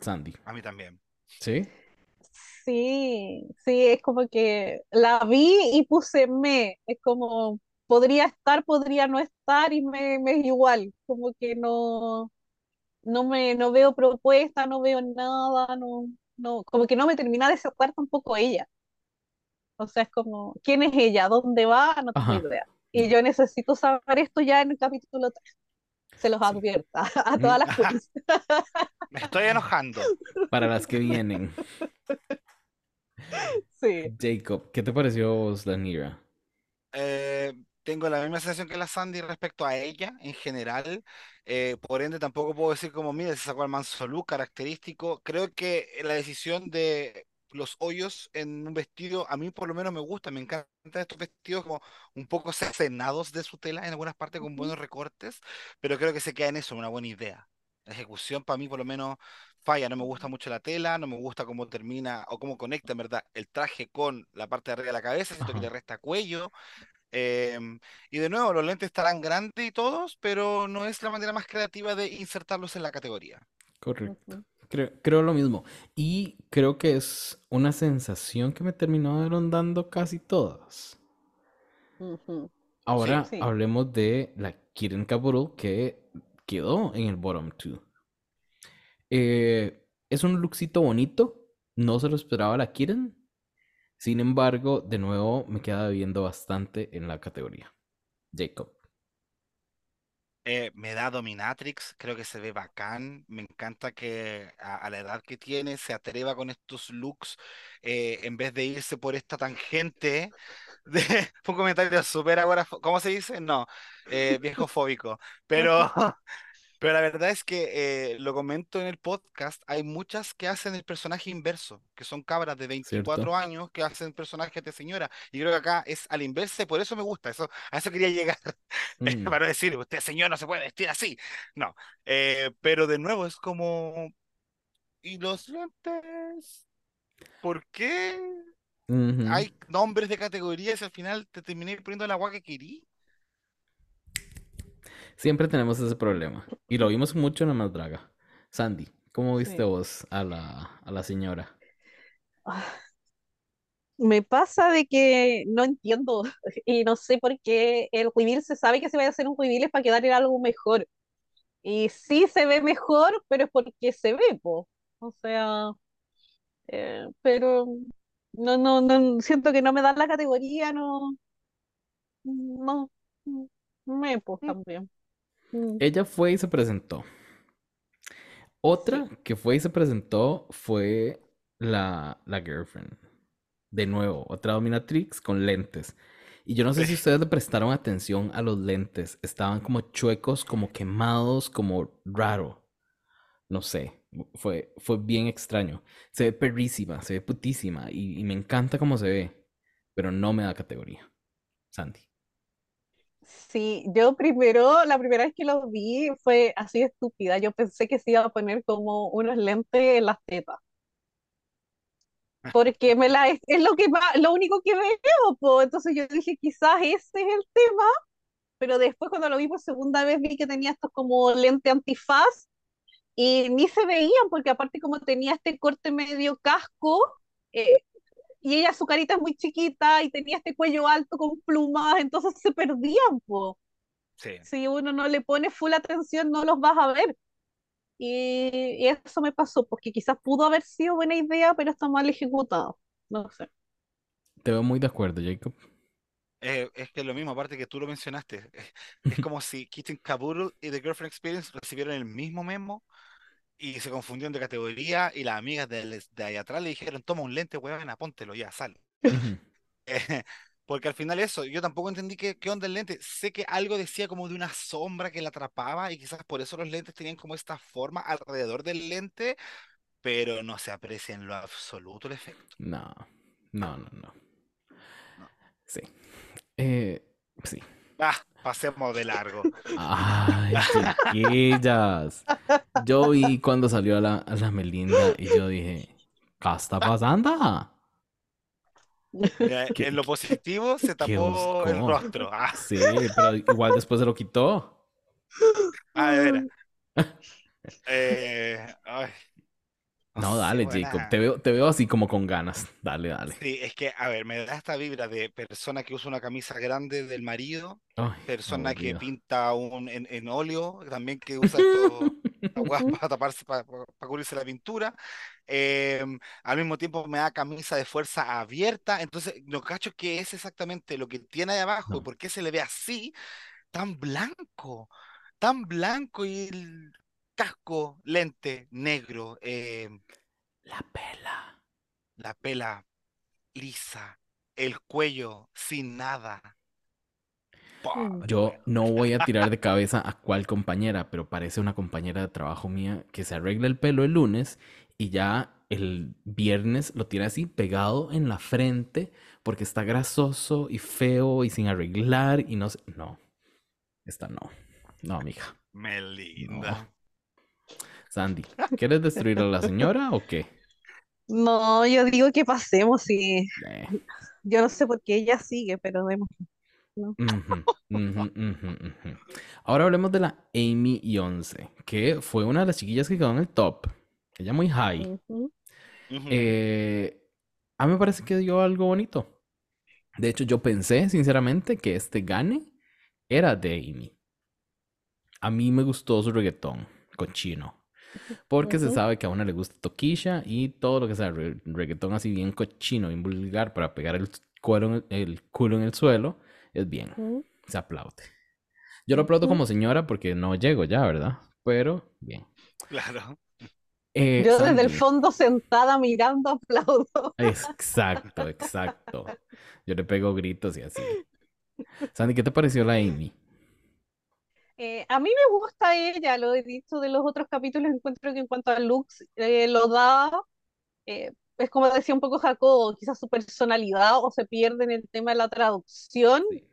Sandy, A mí también. ¿sí? Sí, sí, es como que la vi y puse me, es como podría estar, podría no estar y me, me es igual, como que no, no me, no veo propuesta, no veo nada, no, no, como que no me termina de cerrar tampoco ella. O sea, es como, ¿quién es ella? ¿Dónde va? No tengo Ajá. idea. Y yo necesito saber esto ya en el capítulo 3. Se los Sí. advierto a todas las queens. Me estoy enojando. Para las que vienen. Sí. Jacob, ¿qué te pareció vos, la Nira? Eh, tengo la misma sensación que la Sandy respecto a ella en general. eh, por ende, tampoco puedo decir como, mire, se sacó el manso look característico. Creo que la decisión de los hoyos en un vestido, a mí por lo menos me gusta, me encantan estos vestidos como un poco cercenados de su tela en algunas partes con buenos recortes, pero creo que se queda en eso, una buena idea. La ejecución para mí por lo menos falla, no me gusta mucho la tela, no me gusta cómo termina o cómo conecta en verdad el traje con la parte de arriba de la cabeza, siento que le resta cuello. Em, y de nuevo, los lentes estarán grandes y todos, pero no es la manera más creativa de insertarlos en la categoría. correcto. Creo, creo lo mismo. Y creo que es una sensación que me terminaron dando casi todas. Ahora Sí. hablemos de la Kirin Kaburul que quedó en el bottom 2. Eh, es un lookcito bonito, no se lo esperaba la Kirin. Sin embargo, de nuevo me queda viendo bastante en la categoría. Jacob. Eh, me da Dominatrix, creo que se ve bacán. Me encanta que a, a la edad que tiene se atreva con estos looks eh, en vez de irse por esta tangente. De, fue un comentario súper ahora, ¿cómo se dice? No, eh, viejo fóbico. Pero, pero la verdad es que eh, lo comento en el podcast, hay muchas que hacen el personaje inverso, que son cabras de 24 ¿Cierto? años que hacen personajes de señora. Y creo que acá es al inverso y por eso me gusta. Eso, a eso quería llegar. Mm, para decir, usted señor no se puede vestir así. No, eh, pero de nuevo es como, ¿y los lentes? ¿Por qué hay nombres de categorías y al final te terminé poniendo el agua que querí? Siempre tenemos ese problema. Y lo vimos mucho en la más draga. Sandy, ¿cómo viste Sí. vos a la, a la señora? Ah, Me pasa de que no entiendo y no sé por qué el reveal se sabe que se va a hacer un reveal es para quedar en algo mejor. Y sí se ve mejor, pero es porque se ve, po. O sea, Eh, pero no, no, no, siento que no me dan la categoría, no, no, me pues Mm. también. Mm. Ella fue y se presentó. Otra que fue y se presentó fue la, la girlfriend. De nuevo, otra dominatrix con lentes. Y yo no sé si ustedes le prestaron atención a los lentes. Estaban como chuecos, como quemados, como raro. No sé. Fue, fue bien extraño. Se ve perrísima, se ve putísima. Y, y me encanta cómo se ve. Pero no me da categoría. Sandy. Sí, yo primero, la primera vez que lo vi fue así estúpida. Yo pensé que se iba a poner como unos lentes en las tetas. Porque me la, es, es lo que más- lo único que veo, po. Entonces yo dije, quizás ese es el tema, pero después cuando lo vi por segunda vez vi que tenía estos como lente antifaz y ni se veían, porque aparte como tenía este corte medio casco, eh, y ella su carita es muy chiquita y tenía este cuello alto con plumas, entonces se perdían, po. Sí. Si uno no le pone full atención, no los vas a ver. Y, y eso me pasó, porque quizás pudo haber sido buena idea, pero está mal ejecutado. No sé. Te veo muy de acuerdo, Jacob. Eh, es que es lo mismo, aparte que tú lo mencionaste. Es como si Kitten Kaboodle y The Girlfriend Experience recibieron el mismo memo y se confundieron de categoría y las amigas de, de ahí atrás le dijeron, toma un lente, weón, apóntelo ya, sale. Eh, porque al final eso, yo tampoco entendí qué, qué onda el lente. Sé que algo decía como de una sombra que la atrapaba y quizás por eso los lentes tenían como esta forma alrededor del lente, pero no se aprecia en lo absoluto el efecto. No, no, no, no. No. Sí. Eh, sí. Ah, pasemos de largo. Ay, chiquillas. Yo vi cuando salió a la, a la Melinda y yo dije, ¿qué está pasando? Mira, ¿Qué- en lo positivo se tapó el rostro. Ah, Sí, pero igual después se lo quitó. de veras. Eh, ay, No, dale, buena. Jacob. Te veo, te veo así como con ganas. Dale, dale. Sí, es que, a ver, me da esta vibra de persona que usa una camisa grande del marido, Ay, persona que pinta un, en, en óleo, también que usa weas para taparse, para, cubrirse la pintura. Eh, al mismo tiempo me da camisa de fuerza abierta, entonces no cacho qué es exactamente lo que tiene ahí abajo y No. por qué se le ve así, tan blanco, tan blanco y casco, lente negro, eh, La pela. la pela lisa, el cuello sin nada. Pobre Yo no voy a tirar de cabeza a cuál compañera, pero parece una compañera de trabajo mía que se arregla el pelo el lunes y ya el viernes lo tiene así pegado en la frente porque está grasoso y feo y sin arreglar y no sé. No, esta no. No, mija. Melinda. Sandy, ¿quieres destruir a la señora o qué? No, yo digo que pasemos y Eh, yo no sé por qué ella sigue, pero vemos. ujú. Ahora hablemos de la Amy Yonce, que fue una de las chiquillas que quedó en el top. Ella muy high. Eh, a mí me parece que dio algo bonito. De hecho, yo pensé sinceramente que este gane era de Amy. A mí me gustó su reggaetón cochino. Porque se sabe que a una le gusta Toquilla y todo lo que sea re- reggaetón así bien cochino, bien vulgar para pegar el, cuero en el, el culo en el suelo, es bien. Se aplaude. Yo lo aplaudo como señora porque no llego ya, ¿verdad? Pero bien. Claro. Eh, Yo desde el fondo sentada mirando aplaudo. Exacto, exacto. Yo le pego gritos y así. Sandy, ¿qué te pareció la Amy? Eh, a mí me gusta ella, lo he dicho de los otros capítulos, encuentro que en cuanto a looks eh, lo da, eh, es como decía un poco Jacobo, quizás su personalidad o se pierde en el tema de la traducción, Sí.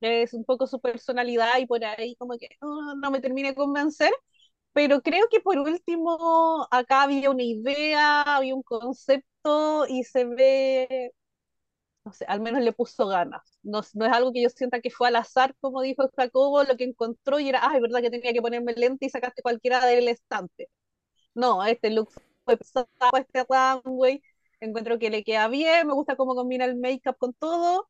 es un poco su personalidad y por ahí como que no me termina de convencer, pero creo que por último acá había una idea, había un concepto y se ve, no sé, al menos le puso ganas. No, no es algo que yo sienta que fue al azar, como dijo Jacobo, lo que encontró y era, ah, es verdad que tenía que ponerme lente y sacaste cualquiera del estante. No, este look fue pensado, este runway, encuentro que le queda bien, me gusta cómo combina el make-up con todo.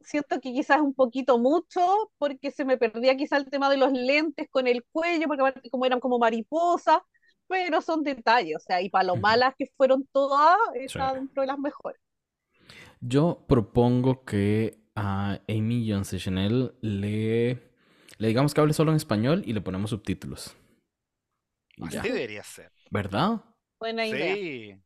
Siento que quizás es un poquito mucho, porque se me perdía quizás el tema de los lentes con el cuello, porque como eran como mariposas, pero son detalles, o sea, y para lo malas que fueron todas, Sí. está dentro de las mejores. Yo propongo que a Amy Johnson Chanel le, le digamos que hable solo en español y le ponemos subtítulos. Y Así ya. debería ser. ¿Verdad? Buena idea. Sí.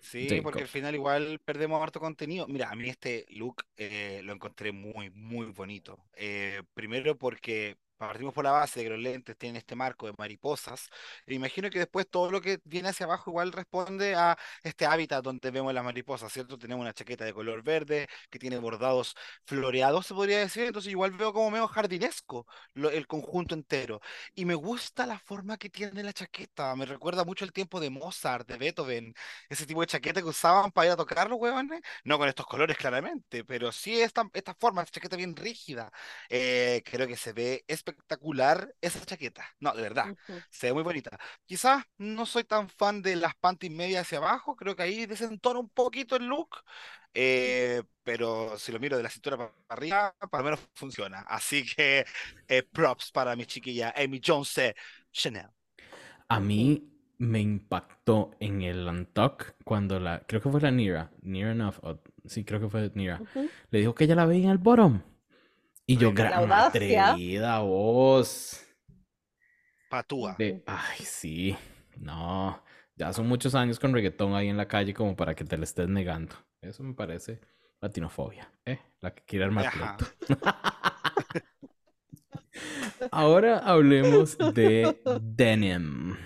Sí, Jacob. porque al final igual perdemos harto contenido. Mira, a mí este look eh, lo encontré muy, muy bonito. Eh, primero porque partimos por la base de que los lentes tienen este marco de mariposas. E imagino que después todo lo que viene hacia abajo igual responde a este hábitat donde vemos las mariposas, ¿cierto? Tenemos una chaqueta de color verde que tiene bordados floreados, se podría decir. Entonces igual veo como medio jardinesco lo- el conjunto entero. Y me gusta la forma que tiene la chaqueta. Me recuerda mucho el tiempo de Mozart, de Beethoven ese tipo de chaqueta que usaban para ir a tocar los huevones, no con estos colores claramente, pero sí esta, esta forma, esta chaqueta bien rígida. Eh, creo que se ve espectacular esa chaqueta. No, de verdad, Ujú. se ve muy bonita. Quizás no soy tan fan de las panties medias hacia abajo, creo que ahí desentona un poquito el look, eh, pero si lo miro de la cintura para arriba, para menos funciona. Así que eh, props para mi chiquilla Amy Jones Chanel. A mí me impactó en el Untuck cuando la, creo que fue la Nira, Near Enough, o- sí, creo que fue Nira, Ujú. le dijo que ella la veía en el bottom. Y yo, gran atrevida voz. Patúa. De, ay, sí, no, ya son muchos años con reggaetón ahí en la calle como para que te lo estés negando. Eso me parece latinofobia, ¿eh? La que quiere armar. Ahora hablemos de denim.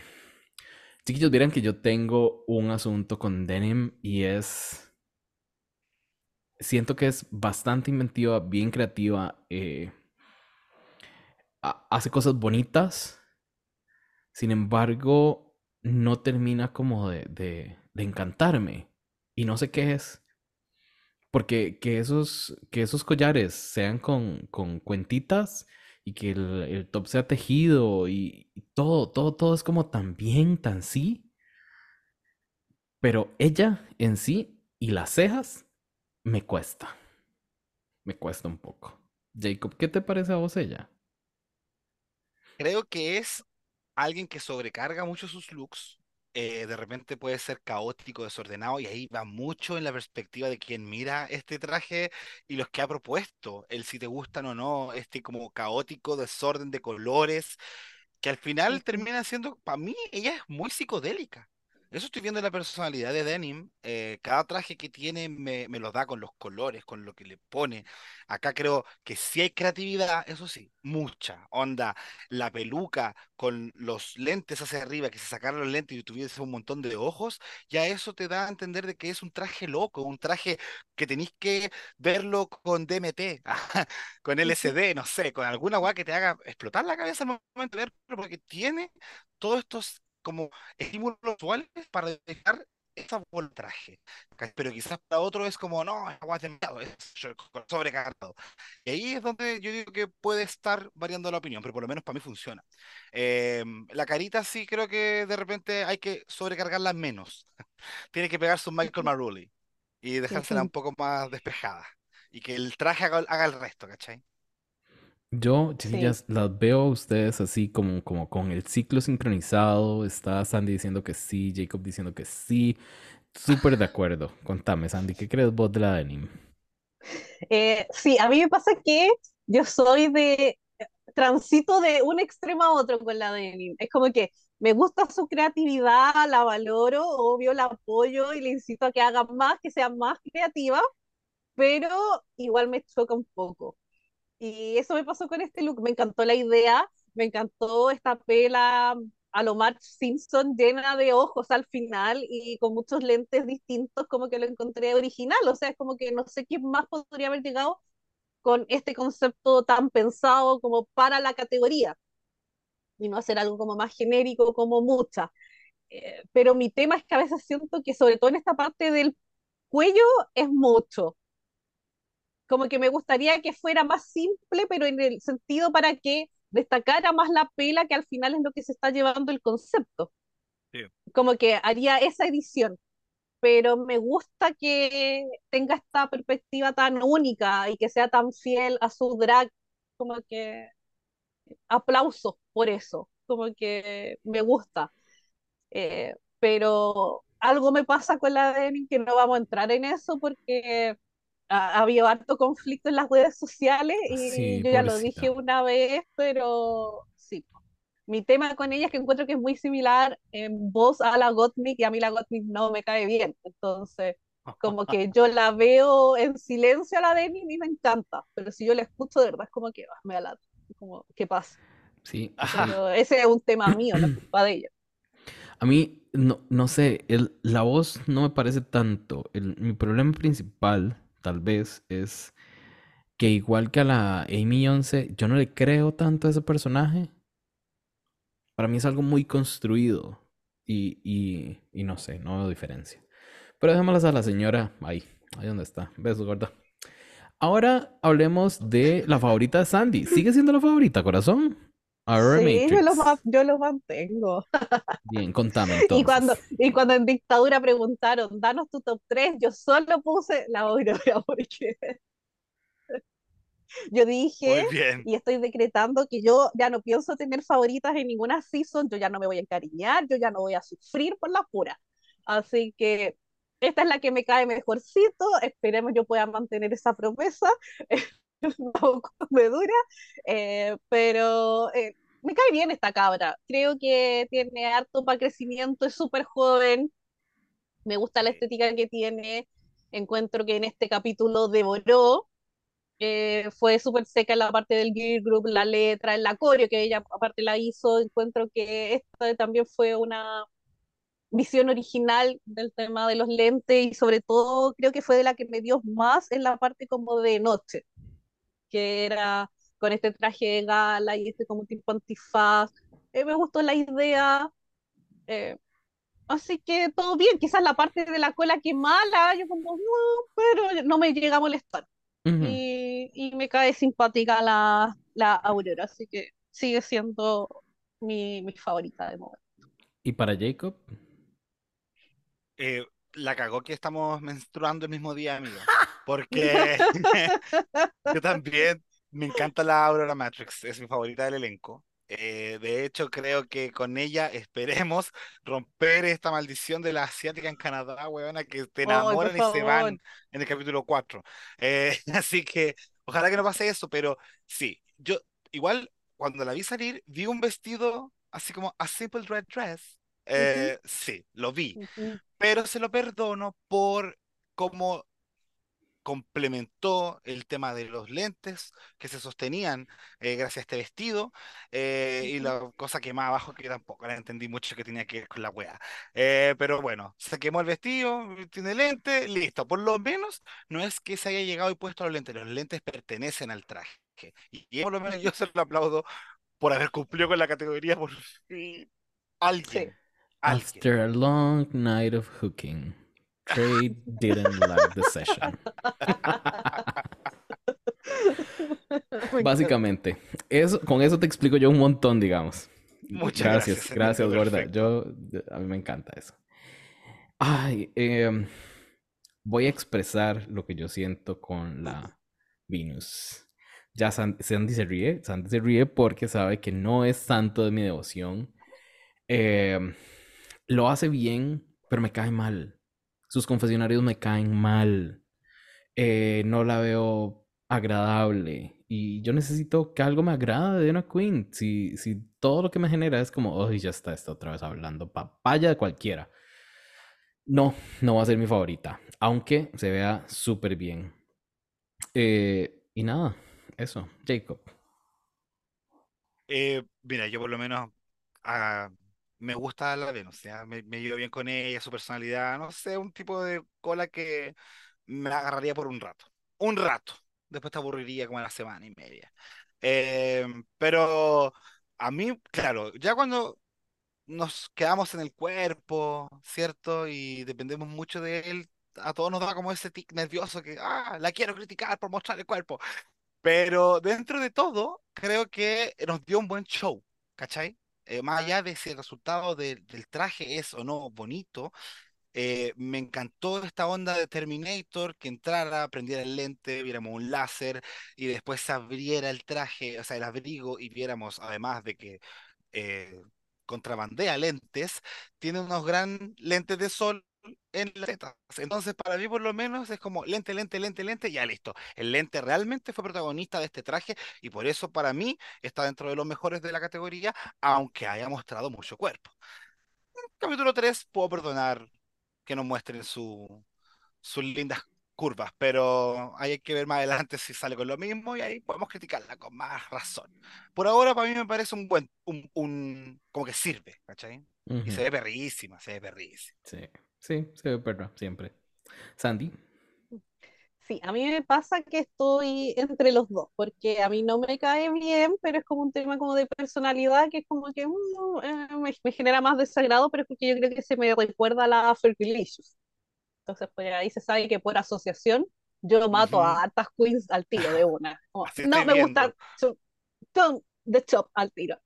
Chiquillos, vieran que yo tengo un asunto con denim y es... Siento que es bastante inventiva, bien creativa. eh, ha- hace cosas bonitas. Sin embargo, no termina como de, de- encantarme. Y no sé qué es. Porque que esos, que esos collares sean con, con cuentitas y que el, top sea tejido y todo, todo, todo es como tan bien, tan sí. Pero ella en sí y las cejas me cuesta. Me cuesta un poco. Jacob, ¿qué te parece a vos ella? Creo que es alguien que sobrecarga mucho sus looks. eh, de repente puede ser caótico, desordenado, y ahí va mucho en la perspectiva de quien mira este traje y los que ha propuesto, el si te gustan o no, este como caótico desorden de colores, que al final termina siendo, para mí, ella es muy psicodélica. Eso estoy viendo en la personalidad de Denim. eh, cada traje que tiene me, me lo da con los colores, con lo que le pone. Acá creo que sí hay creatividad, eso sí, mucha. Onda, la peluca con los lentes hacia arriba, que se sacaran los lentes y tuviese un montón de ojos, ya eso te da a entender de que es un traje loco, un traje que tenéis que verlo con DMT, con LSD, no sé, con alguna weá que te haga explotar la cabeza al momento de verlo, porque tiene todos estos como estímulos visuales para dejar esa traje. Pero quizás para otro es como, no, es agua demasiado, es sobrecargado. Y ahí es donde yo digo que puede estar variando la opinión, pero por lo menos para mí funciona. Eh, la carita sí creo que de repente hay que sobrecargarla menos. Tiene que pegarse un Michael Marulli y dejársela un poco más despejada. Y que el traje haga, haga el resto, ¿cachai? Yo, Sí. chiquillas, las veo a ustedes así como, como con el ciclo sincronizado. Está Sandy diciendo que sí, Jacob diciendo que sí. Súper de acuerdo. Contame, Sandy, ¿qué crees vos de la denim? Eh, sí, a mí me pasa que yo soy de transito de un extremo a otro con la denim. Es como que me gusta su creatividad, la valoro, obvio la apoyo y le incito a que haga más, que sea más creativa, pero igual me choca un poco. Y eso me pasó con este look. Me encantó la idea, me encantó esta pela a lo Marge Simpson llena de ojos al final y con muchos lentes distintos, como que lo encontré original. O sea, es como que no sé quién más podría haber llegado con este concepto tan pensado como para la categoría y no hacer algo como más genérico como mucha. Eh, pero mi tema es que a veces siento que sobre todo en esta parte del cuello es mucho. Como que me gustaría que fuera más simple, pero en el sentido para que destacara más la pela, que al final es lo que se está llevando el concepto. Sí. Como que haría esa edición, pero me gusta que tenga esta perspectiva tan única y que sea tan fiel a su drag, como que aplausos por eso, como que me gusta. Eh, pero algo me pasa con la Denim que no vamos a entrar en eso porque ha, ha habido harto conflicto en las redes sociales y Sí, yo ya lo dije una vez, pero sí. Mi tema con ella es que encuentro que es muy similar en voz a la Gottmik y a mí la Gottmik no me cae bien. Entonces, como que yo la veo en silencio a la Denim y me encanta, pero si yo la escucho de verdad es como que ah, me da. Como, ¿qué pasa? Sí. Pero ese es un tema mío, es culpa de ella. A mí, no, no sé, el, la voz no me parece tanto. El- mi problema principal, tal vez, es que igual que a la Amy 11, yo no le creo tanto a ese personaje. Para mí es algo muy construido y, y, no sé, no veo diferencia. Pero dejémoslas a la señora ahí, ahí donde está. Besos, gorda. Ahora hablemos de la favorita de Sandy. ¿Sigue siendo la favorita, corazón? Sí, yo lo, Matrix. ma- yo lo mantengo. Bien, contame Y cuando, entonces. y cuando en dictadura preguntaron, danos tu top 3, yo solo puse la Aurora porque yo dije y estoy decretando que yo ya no pienso tener favoritas en ninguna season, yo ya no me voy a encariñar, yo ya no voy a sufrir por la pura. Así que esta es la que me cae mejorcito, esperemos yo pueda mantener esa promesa, un poco me dura, eh, pero eh, me cae bien esta cabra, creo que tiene harto para crecimiento, es súper joven, me gusta la estética que tiene, encuentro que en este capítulo devoró, eh, fue súper seca en la parte del Gear Group, la letra, en la coreo que ella aparte la hizo, encuentro que esta también fue una visión original del tema de los lentes y sobre todo creo que fue de la que me dio más en la parte como de noche, que era con este traje de gala y este como tipo antifaz, Eh, me gustó la idea, eh, así que todo bien, quizás la parte de la cola que mala, yo como, "No", pero no me llega a molestar Ujú. y, y me cae simpática la, la Aurora, así que sigue siendo mi, mi favorita de momento. ¿Y para Jacob? Eh, la cagó que estamos menstruando el mismo día, amigo. Porque yo también me encanta la Aurora Matrix, es mi favorita del elenco. Eh, de hecho, creo que con ella esperemos romper esta maldición de la asiática en Canadá, weona, que te enamoran y se van en el capítulo 4. Eh, así que ojalá que no pase eso, pero sí, yo igual cuando la vi salir, vi un vestido así como a simple red dress. Eh, sí, lo vi, ujú, pero se lo perdono por cómo complementó el tema de los lentes que se sostenían eh, gracias a este vestido eh, y la cosa que más abajo que tampoco la entendí mucho que tenía que ver con la wea. Eh, pero bueno, se quemó el vestido, tiene lente, listo. Por lo menos no es que se haya llegado y puesto los lentes, los lentes pertenecen al traje. Y, y por lo menos yo se lo aplaudo por haber cumplido con la categoría por fin. Sí. Alguien, alguien. After a long night of hooking, Trey didn't like the session. Básicamente, eso, con eso te explico yo un montón, digamos. Muchas Gracias, gracias, gorda. Yo, a mí me encanta eso. Ay, em, voy a expresar lo que yo siento con la Venus. Ya San- Sandy se ríe, Sandy se ríe porque sabe que no es santo de mi devoción. Em, lo hace bien, pero me cae mal. Sus confesionarios me caen mal. Eh, no la veo agradable. Y yo necesito que algo me agrade de una queen. Si, si todo lo que me genera es como, oh, ya está, está otra vez hablando papaya de cualquiera. No, no va a ser mi favorita. Aunque se vea súper bien. Eh, y nada, eso, Jacob. Eh, mira, yo por lo menos ah, me gusta la Venus. Me, me llevo bien con ella, su personalidad, no sé, un tipo de cola que me agarraría por un rato. Un rato. Después te aburriría como a la semana y media. Eh, pero a mí, claro, ya cuando nos quedamos en el cuerpo, ¿cierto? Y dependemos mucho de él, a todos nos da como ese tic nervioso que, ah, la quiero criticar por mostrar el cuerpo. Pero dentro de todo, creo que nos dio un buen show, ¿cachai? Eh, más allá de si el resultado de- del traje es o no bonito, eh, me encantó esta onda de Terminator, que entrara, prendiera el lente, viéramos un láser y después se abriera el traje, o sea, el abrigo y viéramos, además de que eh, contrabandea lentes, tiene unos gran lentes de sol en las tetas. Entonces, para mí, por lo menos, es como lente, lente, lente, lente, ya listo. El lente realmente fue protagonista de este traje y por eso, para mí, está dentro de los mejores de la categoría, aunque haya mostrado mucho cuerpo. capítulo 3, puedo perdonar que nos muestren su, sus lindas curvas, pero hay que ver más adelante si sale con lo mismo y ahí podemos criticarla con más razón. Por ahora, para mí me parece un buen, un, un como que sirve, ¿cachai? Y se ve perrísima, se ve perrísima. Sí. Sí, se ve perra, siempre. Sandy. Sí, a mí me pasa que estoy entre los dos, porque a mí no me cae bien, pero es como un tema como de personalidad que es como que mm, eh, me, genera más desagrado, pero es porque yo creo que se me recuerda a la Fergalicious. Entonces, pues ahí se sabe que por asociación yo mato a hartas queens al tiro de una. no me gusta the chop al tiro.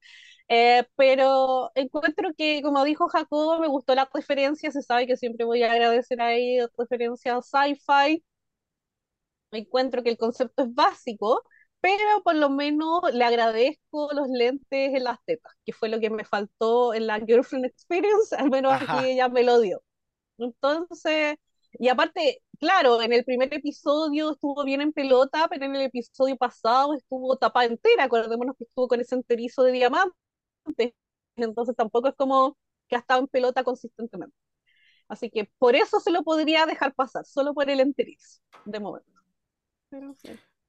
Eh, pero encuentro que, como dijo Jacobo, me gustó la referencia, se sabe que siempre voy a agradecer ahí referencia a sci-fi. Encuentro que el concepto es básico, pero por lo menos le agradezco los lentes en las tetas, que fue lo que me faltó en la Girlfriend Experience, al menos aquí ella me lo dio. Entonces, y aparte, claro, en el primer episodio estuvo bien en pelota, pero en el episodio pasado estuvo tapada entera, acordémonos que estuvo con ese enterizo de diamante entonces tampoco es como que ha estado en pelota consistentemente. Así que por eso se lo podría dejar pasar, solo por el enteriz, de momento.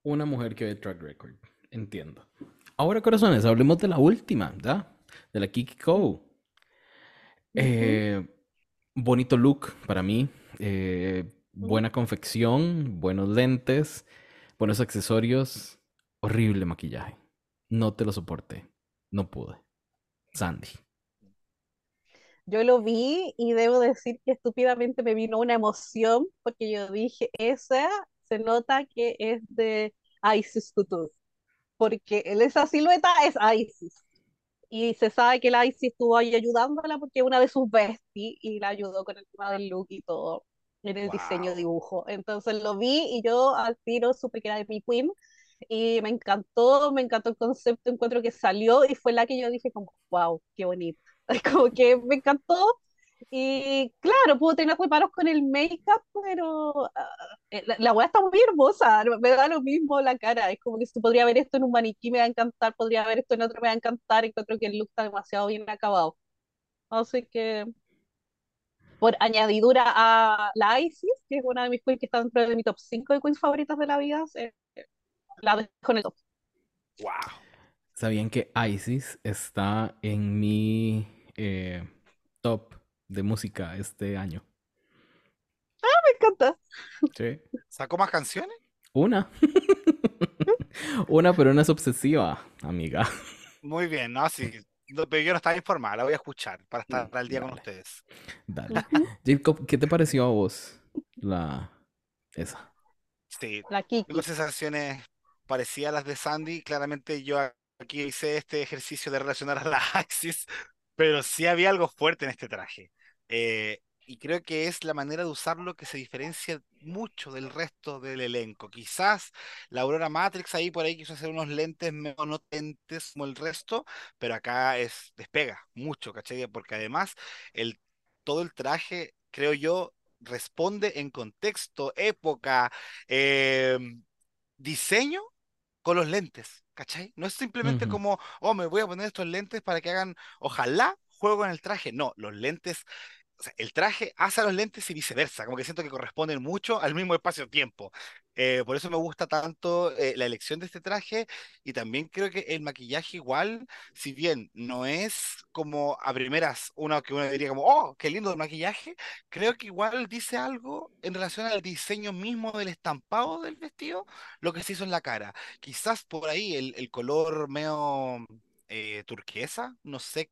Una mujer que ve track record, entiendo. Ahora, corazones, hablemos de la última, ¿verdad? De la Kiki Ko. Eh, bonito look para mí. Eh, buena confección, buenos lentes, buenos accesorios. Horrible maquillaje. No te lo soporté. No pude. Sandy. Yo lo vi y debo decir que estúpidamente me vino una emoción porque yo dije, esa se nota que es de Isis Couture, porque esa silueta es Isis. Y se sabe que la Isis estuvo ahí ayudándola porque una de sus besties y la ayudó con el tema del look y todo, en el diseño dibujo. Entonces lo vi y yo al tiro supe que era de mi queen y me encantó, me encantó el concepto, encuentro que salió y fue la que yo dije como, wow, qué bonito. Como que me encantó y claro, puedo tener reparos con el make-up, pero eh, la, la está muy hermosa, me da lo mismo la cara, es como que si podría ver esto en un maniquí me va a encantar, podría ver esto en otro me va a encantar, encuentro que el look está demasiado bien acabado. Así que por añadidura a la Isis, que es una de mis queens que está dentro de mi top 5 de queens favoritas de la vida, eh, la dejo en el top. Wow. ¿Sabían que Isis está en mi eh, top de música este año? Ah, me encanta. Sí. ¿Sacó más canciones? Una. una, pero una es obsesiva, amiga. Muy bien, ¿no? Sí. Pero yo no estaba informada, la voy a escuchar para estar al día con ustedes. Dale. Jacob, ¿qué te pareció a vos la esa? Sí, La Kiki. tengo sensaciones parecidas a las de Sandy. Claramente yo aquí hice este ejercicio de relacionar a la Axis, pero sí había algo fuerte en este traje. Eh, y creo que es la manera de usarlo que se diferencia mucho del resto del elenco. Quizás la Aurora Matrix ahí por ahí quiso hacer unos lentes menos como el resto, pero acá es despega mucho, ¿cachai? Porque además el, todo el traje, creo yo, responde en contexto, época, eh, diseño con los lentes, ¿cachai? No es simplemente como, oh, me voy a poner estos lentes para que hagan, ojalá, juego en el traje. No, los lentes, el traje hace a los lentes y viceversa, como que siento que corresponden mucho al mismo espacio-tiempo. Eh, por eso me gusta tanto eh, la elección de este traje y también creo que el maquillaje igual, si bien no es como a primeras uno que uno diría como, oh, qué lindo el maquillaje, creo que igual dice algo en relación al diseño mismo del estampado del vestido, lo que se hizo en la cara. Quizás por ahí el, el color medio eh, turquesa, no sé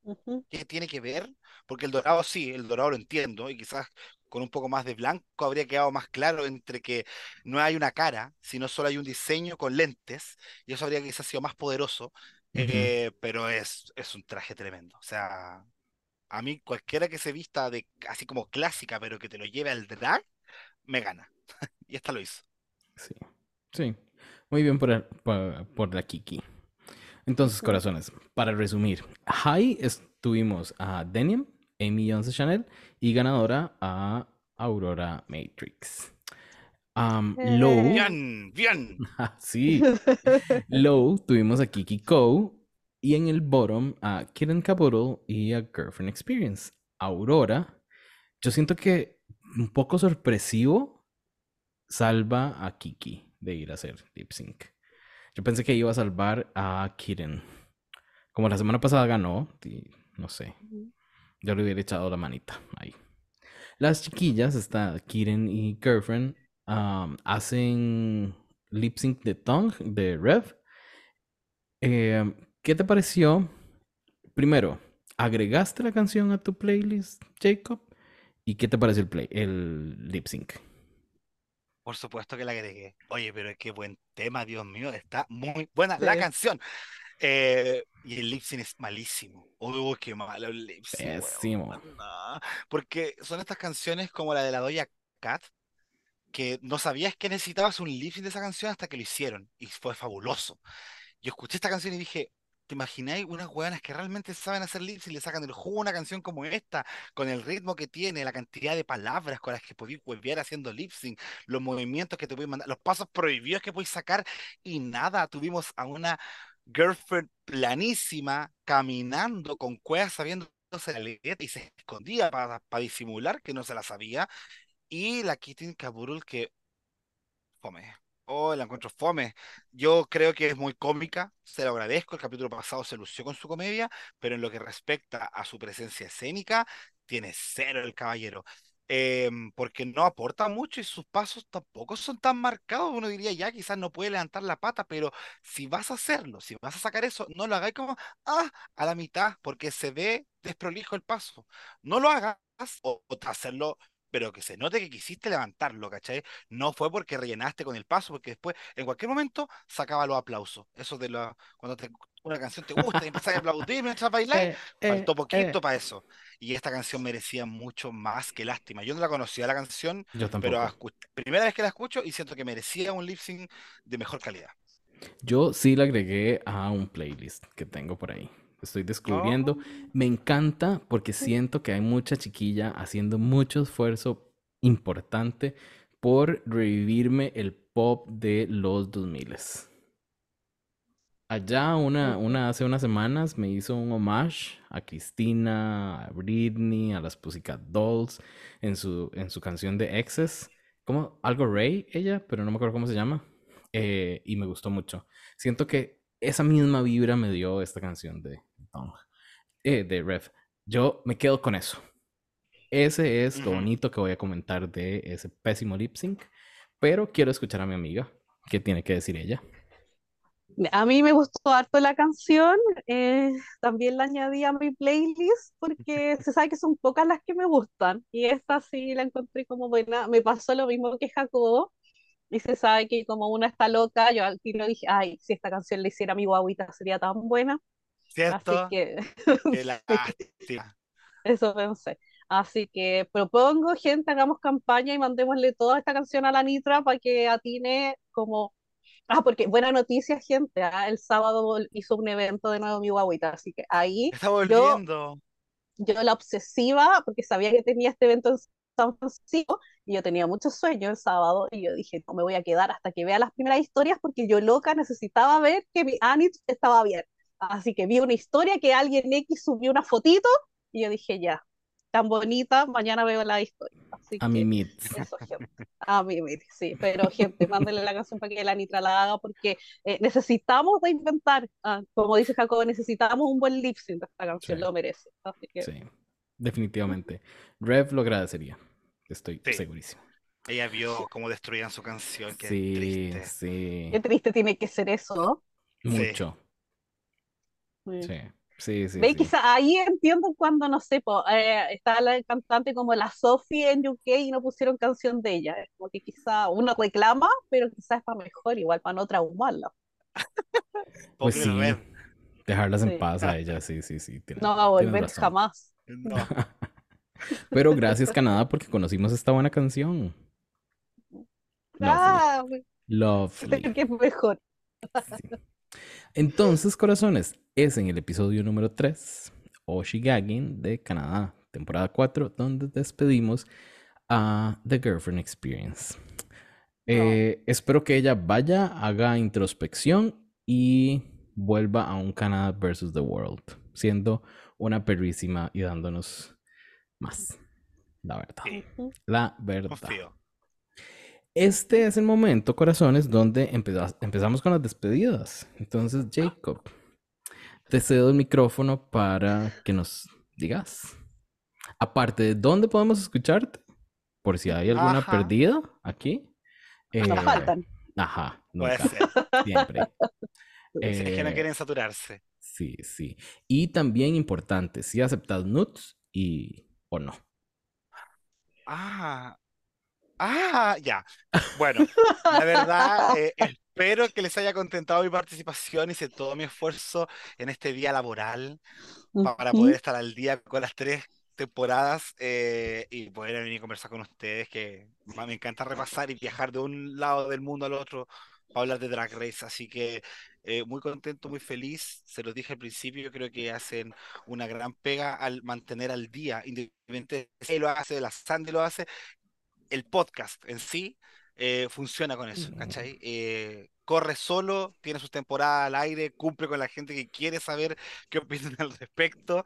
qué tiene que ver, porque el dorado sí, el dorado lo entiendo, y quizás con un poco más de blanco habría quedado más claro entre que no hay una cara, sino solo hay un diseño con lentes, y eso habría quizás sido más poderoso, eh, pero es, es un traje tremendo. O sea, a mí cualquiera que se vista de así como clásica, pero que te lo lleve al drag, me gana. Y esta lo hizo. Sí. Sí. Muy bien por, el- por, por la Kiki. Entonces, corazones, para resumir, High estuvimos a Denim, Amy Jones Chanel y ganadora a Aurora Matrix. Am, Low. Bien, bien. sí, Low tuvimos a Kiki Ko y en el bottom a Kitten Caboodle y a Girlfriend Experience. Aurora, yo siento que un poco sorpresivo salva a Kiki de ir a hacer lip sync. Yo pensé que iba a salvar a Kitten. Como la semana pasada ganó, y no sé, yo le hubiera echado la manita ahí. Las chiquillas, está Kitten y Girlfriend, um, hacen lip sync de Tongue, de Rev. Eh, ¿qué te pareció? Primero, ¿agregaste la canción a tu playlist, Jacob? ¿Y qué te pareció el play, el lip sync? Por supuesto que la agregué. Oye, pero qué buen tema, Dios mío. Está muy buena la canción. Eh, y el lip sync es malísimo. Uy, qué malo el lip sync, weón. Pésimo. No, Porque son estas canciones como la de la Doja Cat, que no sabías que necesitabas un lip sync de esa canción hasta que lo hicieron. Y fue fabuloso. Yo escuché esta canción y dije, ¿te imagináis unas hueonas que realmente saben hacer lip sync y le sacan el jugo a una canción como esta, con el ritmo que tiene, la cantidad de palabras con las que podéis huevear haciendo lip sync, los movimientos que te podéis mandar, los pasos prohibidos que podéis sacar y nada, tuvimos a una girlfriend planísima caminando con cuevas sabiéndose la letra y se escondía para, para disimular que no se la sabía y la Kitten Kaburul que fome. Oh, la encuentro fome. Yo creo que es muy cómica, se lo agradezco. El capítulo pasado se lució con su comedia, pero en lo que respecta a su presencia escénica, tiene cero el caballero. Em, porque no aporta mucho y sus pasos tampoco son tan marcados. Uno diría ya, quizás no puede levantar la pata, pero si vas a hacerlo, si vas a sacar eso, no lo hagáis como ah, a la mitad, porque se ve desprolijo el paso. No lo hagas o, o hacerlo pero que se note que quisiste levantarlo, ¿cachai? No fue porque rellenaste con el paso, porque después, en cualquier momento, sacaba los aplausos. Eso de la, cuando te- una canción te gusta y empezás a aplaudir mientras bailáis, Eh, eh, faltó poquito eh. para eso. Y esta canción merecía mucho más que lástima. Yo no la conocía la canción, Yo pero primera vez que la escucho y siento que merecía un lip sync de mejor calidad. Yo sí la agregué a un playlist que tengo por ahí. Estoy descubriendo. Me encanta porque siento que hay mucha chiquilla haciendo mucho esfuerzo importante por revivirme el pop de los 2000. Allá una, una hace unas semanas me hizo un homage a Cristina, a Britney, a las Pussycat Dolls en su, en su canción de Exes. Como algo Ray, ella, pero no me acuerdo cómo se llama. Eh, y me gustó mucho. Siento que esa misma vibra me dio esta canción de eh, de Rev. Yo me quedo con eso. Ese es lo bonito que voy a comentar de ese pésimo lip sync. Pero quiero escuchar a mi amiga. ¿Qué tiene que decir ella? A mí me gustó harto la canción, eh, también la añadí a mi playlist porque se sabe que son pocas las que me gustan y esta sí la encontré como buena. Me pasó lo mismo que Jacobo y se sabe que como una está loca, yo al tiro dije, ay, si esta canción le hiciera a mi guaguita sería tan buena. Así ¿Cierto? que Qué sí, lástima. eso pensé. Así que propongo, gente, hagamos campaña y mandémosle toda esta canción a la Nitra para que atine como Ah, porque buena noticia, gente. ah, El sábado hizo un evento de nuevo mi guaguita, así que ahí Está yo, volviendo. yo la obsesiva, porque sabía que tenía este evento en San Francisco, y yo tenía muchos sueños el sábado, y yo dije, no me voy a quedar hasta que vea las primeras historias, porque yo loca necesitaba ver que mi Anit estaba bien. Así que vi una historia que alguien X subió una fotito, y yo dije, ya, tan bonita, mañana veo la historia. Así A que mi eso, gente. A mí, mire, sí, pero gente, mándenle la canción para que la Nitra la haga porque eh, necesitamos reinventar, ah, como dice Jacobo, necesitamos un buen lip sync de esta canción, Sí. lo merece. Así que, Sí, definitivamente. Rev lo agradecería. Estoy Sí. segurísimo. Ella vio cómo destruían su canción, qué Sí, triste. sí. qué triste tiene que ser eso. Mucho. Sí. Sí, sí, sí. Ve, sí. quizá ahí entiendo cuando, no sé, po, eh, está la cantante como la Sophie en UK y no pusieron canción de ella. Es como que quizá uno reclama, pero quizás es para mejor, igual para no traumarla. Pues sí, dejarlas en Sí. paz a ella, sí, sí, sí. No va a volver jamás. No. Pero gracias, Canadá, porque conocimos esta buena canción. Ah, Lovely. que es mejor. Sí. Entonces, corazones, es en el episodio número 3, Oshigagin de Canadá, temporada 4, donde despedimos a The Girlfriend Experience. Eh, espero que ella vaya, haga introspección y vuelva a un Canadá versus the World, siendo una perrísima y dándonos más. La verdad. La verdad. Este es el momento, corazones, donde empezamos con las despedidas. Entonces, Jacob, te cedo el micrófono para que nos digas. Aparte de dónde podemos escucharte, por si hay alguna perdida aquí. Eh, nos faltan. Ajá, nunca. Siempre. es que no eh, quieren saturarse. Sí, sí. Y también importante, si aceptas nuts y o no. Ah, ah, ya. Bueno, la verdad, eh, espero que les haya contentado mi participación. Hice todo mi esfuerzo en este día laboral para poder estar al día con las tres temporadas eh, y poder venir a conversar con ustedes, que me encanta repasar y viajar de un lado del mundo al otro para hablar de Drag Race. Así que eh, muy contento, muy feliz. Se los dije al principio, creo que hacen una gran pega al mantener al día, independientemente si lo hace, la Sandy lo hace, el podcast en sí eh, funciona con eso, ¿cachai? Eh, corre solo, tiene sus temporadas al aire, cumple con la gente que quiere saber qué opinan al respecto.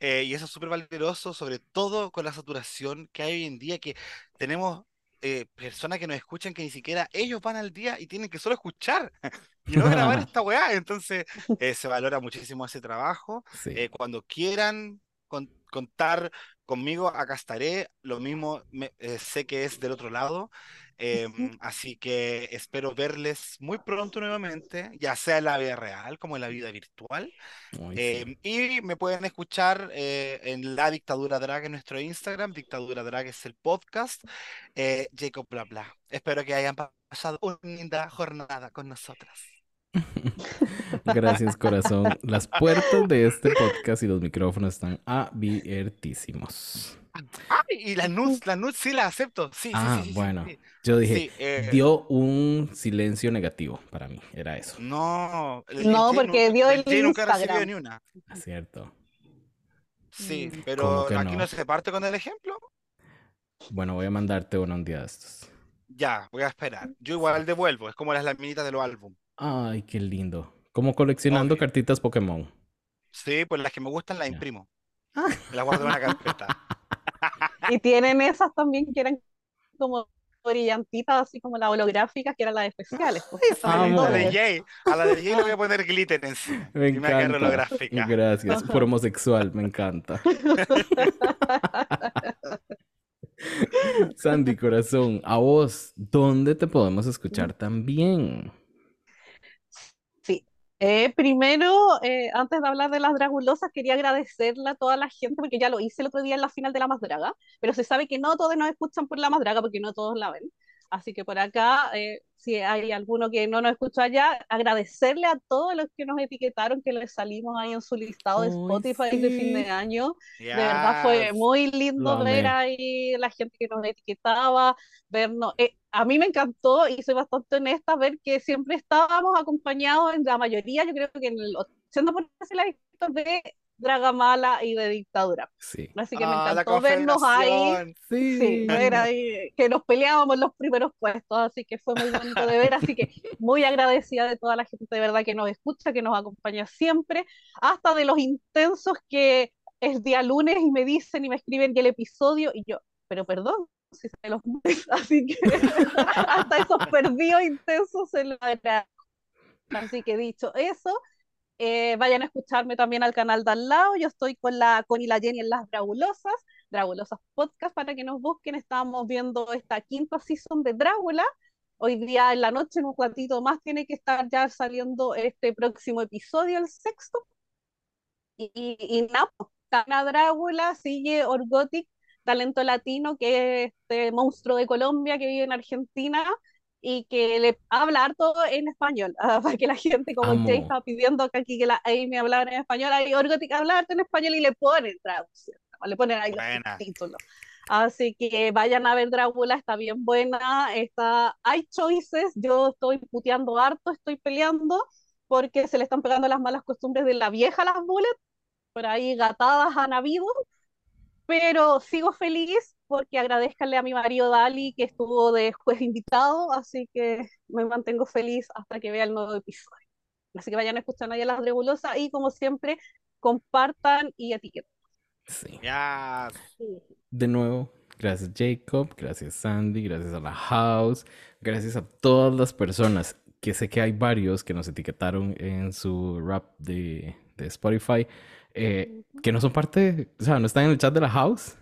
y eso es súper valeroso, sobre todo con la saturación que hay hoy en día, que tenemos eh, personas que nos escuchan que ni siquiera ellos van al día y tienen que solo escuchar y no grabar esta weá. Entonces eh, se valora muchísimo ese trabajo. Eh, cuando quieran contar conmigo, acá estaré. Lo mismo sé que es del otro lado. Em, así que espero verles muy pronto nuevamente, ya sea en la vida real como en la vida virtual. Em, y me pueden escuchar eh, en La Dictadura Drag en nuestro Instagram. Dictadura Drag es el podcast. Eh, Jacob Bla Bla. Espero que hayan pasado una linda jornada con nosotras. Gracias, corazón. Las puertas de este podcast y los micrófonos están abiertísimos. y la nuts, la nuts sí la acepto. Sí, ah, sí, sí, bueno. Yo dije, eh, dio un silencio negativo para mí, era eso. No, no, porque dio el, el nunca recibió ni una. Es cierto. Sí, mm. pero aquí no? se parte con el ejemplo. Bueno, voy a mandarte uno un día de estos. Ya, voy a esperar. Yo igual devuelvo, es como las laminitas de los álbum. Ay, qué lindo. Como coleccionando cartitas Pokémon. Sí, pues las que me gustan las imprimo. Las guardo en una carpeta. Y tienen esas también que eran como brillantitas, así como las holográficas, que eran las especiales. Pues, a, la de Jay, a la de Jay le voy a poner glitter en sí. Me encanta. holográfica. Gracias, por homosexual, me encanta. Sandy, corazón, a vos, ¿dónde te podemos escuchar también? Eh, primero, eh, antes de hablar de las dragulosas, quería agradecerle a toda la gente, porque ya lo hice el otro día en la final de La Más Draga, pero se sabe que no todos nos escuchan por La Más Draga, porque no todos la ven. Así que por acá, eh, si hay alguno que no nos escucha allá, agradecerle a todos los que nos etiquetaron, que les salimos ahí en su listado de Spotify de fin de año. De verdad fue muy lindo ver ahí la gente que nos etiquetaba, vernos. Eh, a mí me encantó y soy bastante honesta ver que siempre estábamos acompañados en la mayoría, yo creo que en el 80% de las de Dragamala y de dictadura. Sí. Así que me ah, encantó vernos ahí. Sí. ver ahí, que nos peleábamos los primeros puestos, así que fue muy bonito de ver, así que muy agradecida de toda la gente de verdad que nos escucha, que nos acompaña siempre, hasta de los intensos que es día lunes y me dicen y me escriben que el episodio, y yo, pero perdón, si se los así que hasta esos perdidos intensos se lo Así que dicho eso, eh, vayan a escucharme también al canal de al lado. Yo estoy con la con y la Jenny en Las Dragulosas, Dragulosas Podcast, para que nos busquen. Estamos viendo esta quinta season de Drácula. Hoy día en la noche, en un ratito más, tiene que estar ya saliendo este próximo episodio, el sexto. Y, y, nada, Tana Drácula sigue Orgotic, talento latino, que es este monstruo de Colombia que vive en Argentina y que le habla harto en español, ah, para que la gente como Amo. Jay está pidiendo que aquí que la Amy hablara en español, ahí Orgotic habla harto en español y le ponen traducción, le ponen ahí los títulos. Así que vayan a ver Drácula, está bien buena, está, hay choices, yo estoy puteando harto, estoy peleando, porque se le están pegando las malas costumbres de la vieja las bullets, por ahí gatadas han habido, pero sigo feliz porque agradezcanle a mi marido Dali que estuvo de juez invitado, así que me mantengo feliz hasta que vea el nuevo episodio. Así que vayan a escuchar a la Drebulosa y como siempre, compartan y etiqueten. Sí. Ya. De nuevo, gracias Jacob, gracias Sandy, gracias a la House, gracias a todas las personas que sé que hay varios que nos etiquetaron en su rap de, de Spotify, eh, que no son parte, o sea, no están en el chat de la House.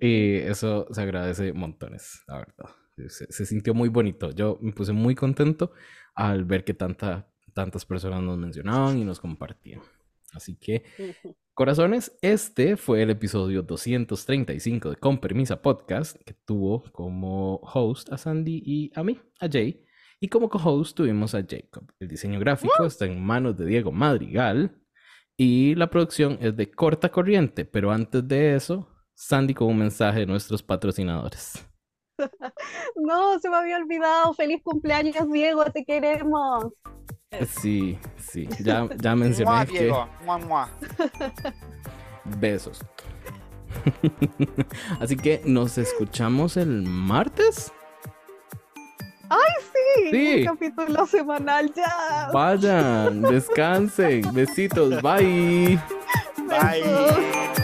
Y eso se agradece montones, la verdad. Se, se sintió muy bonito. Yo me puse muy contento al ver que tanta, tantas personas nos mencionaban y nos compartían. Así que, corazones, este fue el episodio 235 de Con Permisa Podcast, que tuvo como host a Sandy y a mí, a Jay. Y como co-host tuvimos a Jacob. El diseño gráfico está en manos de Diego Madrigal. Y la producción es de corta corriente. Pero antes de eso, Sandy con un mensaje de nuestros patrocinadores. No, se me había olvidado. Feliz cumpleaños, Diego, te queremos. Sí, sí, ya, ya mencioné Mua, que Diego. Mua, mua. besos. Así que nos escuchamos el martes. Sí, Sí. un capítulo semanal ya. Vayan, descansen, besitos, bye. Bye. Besos.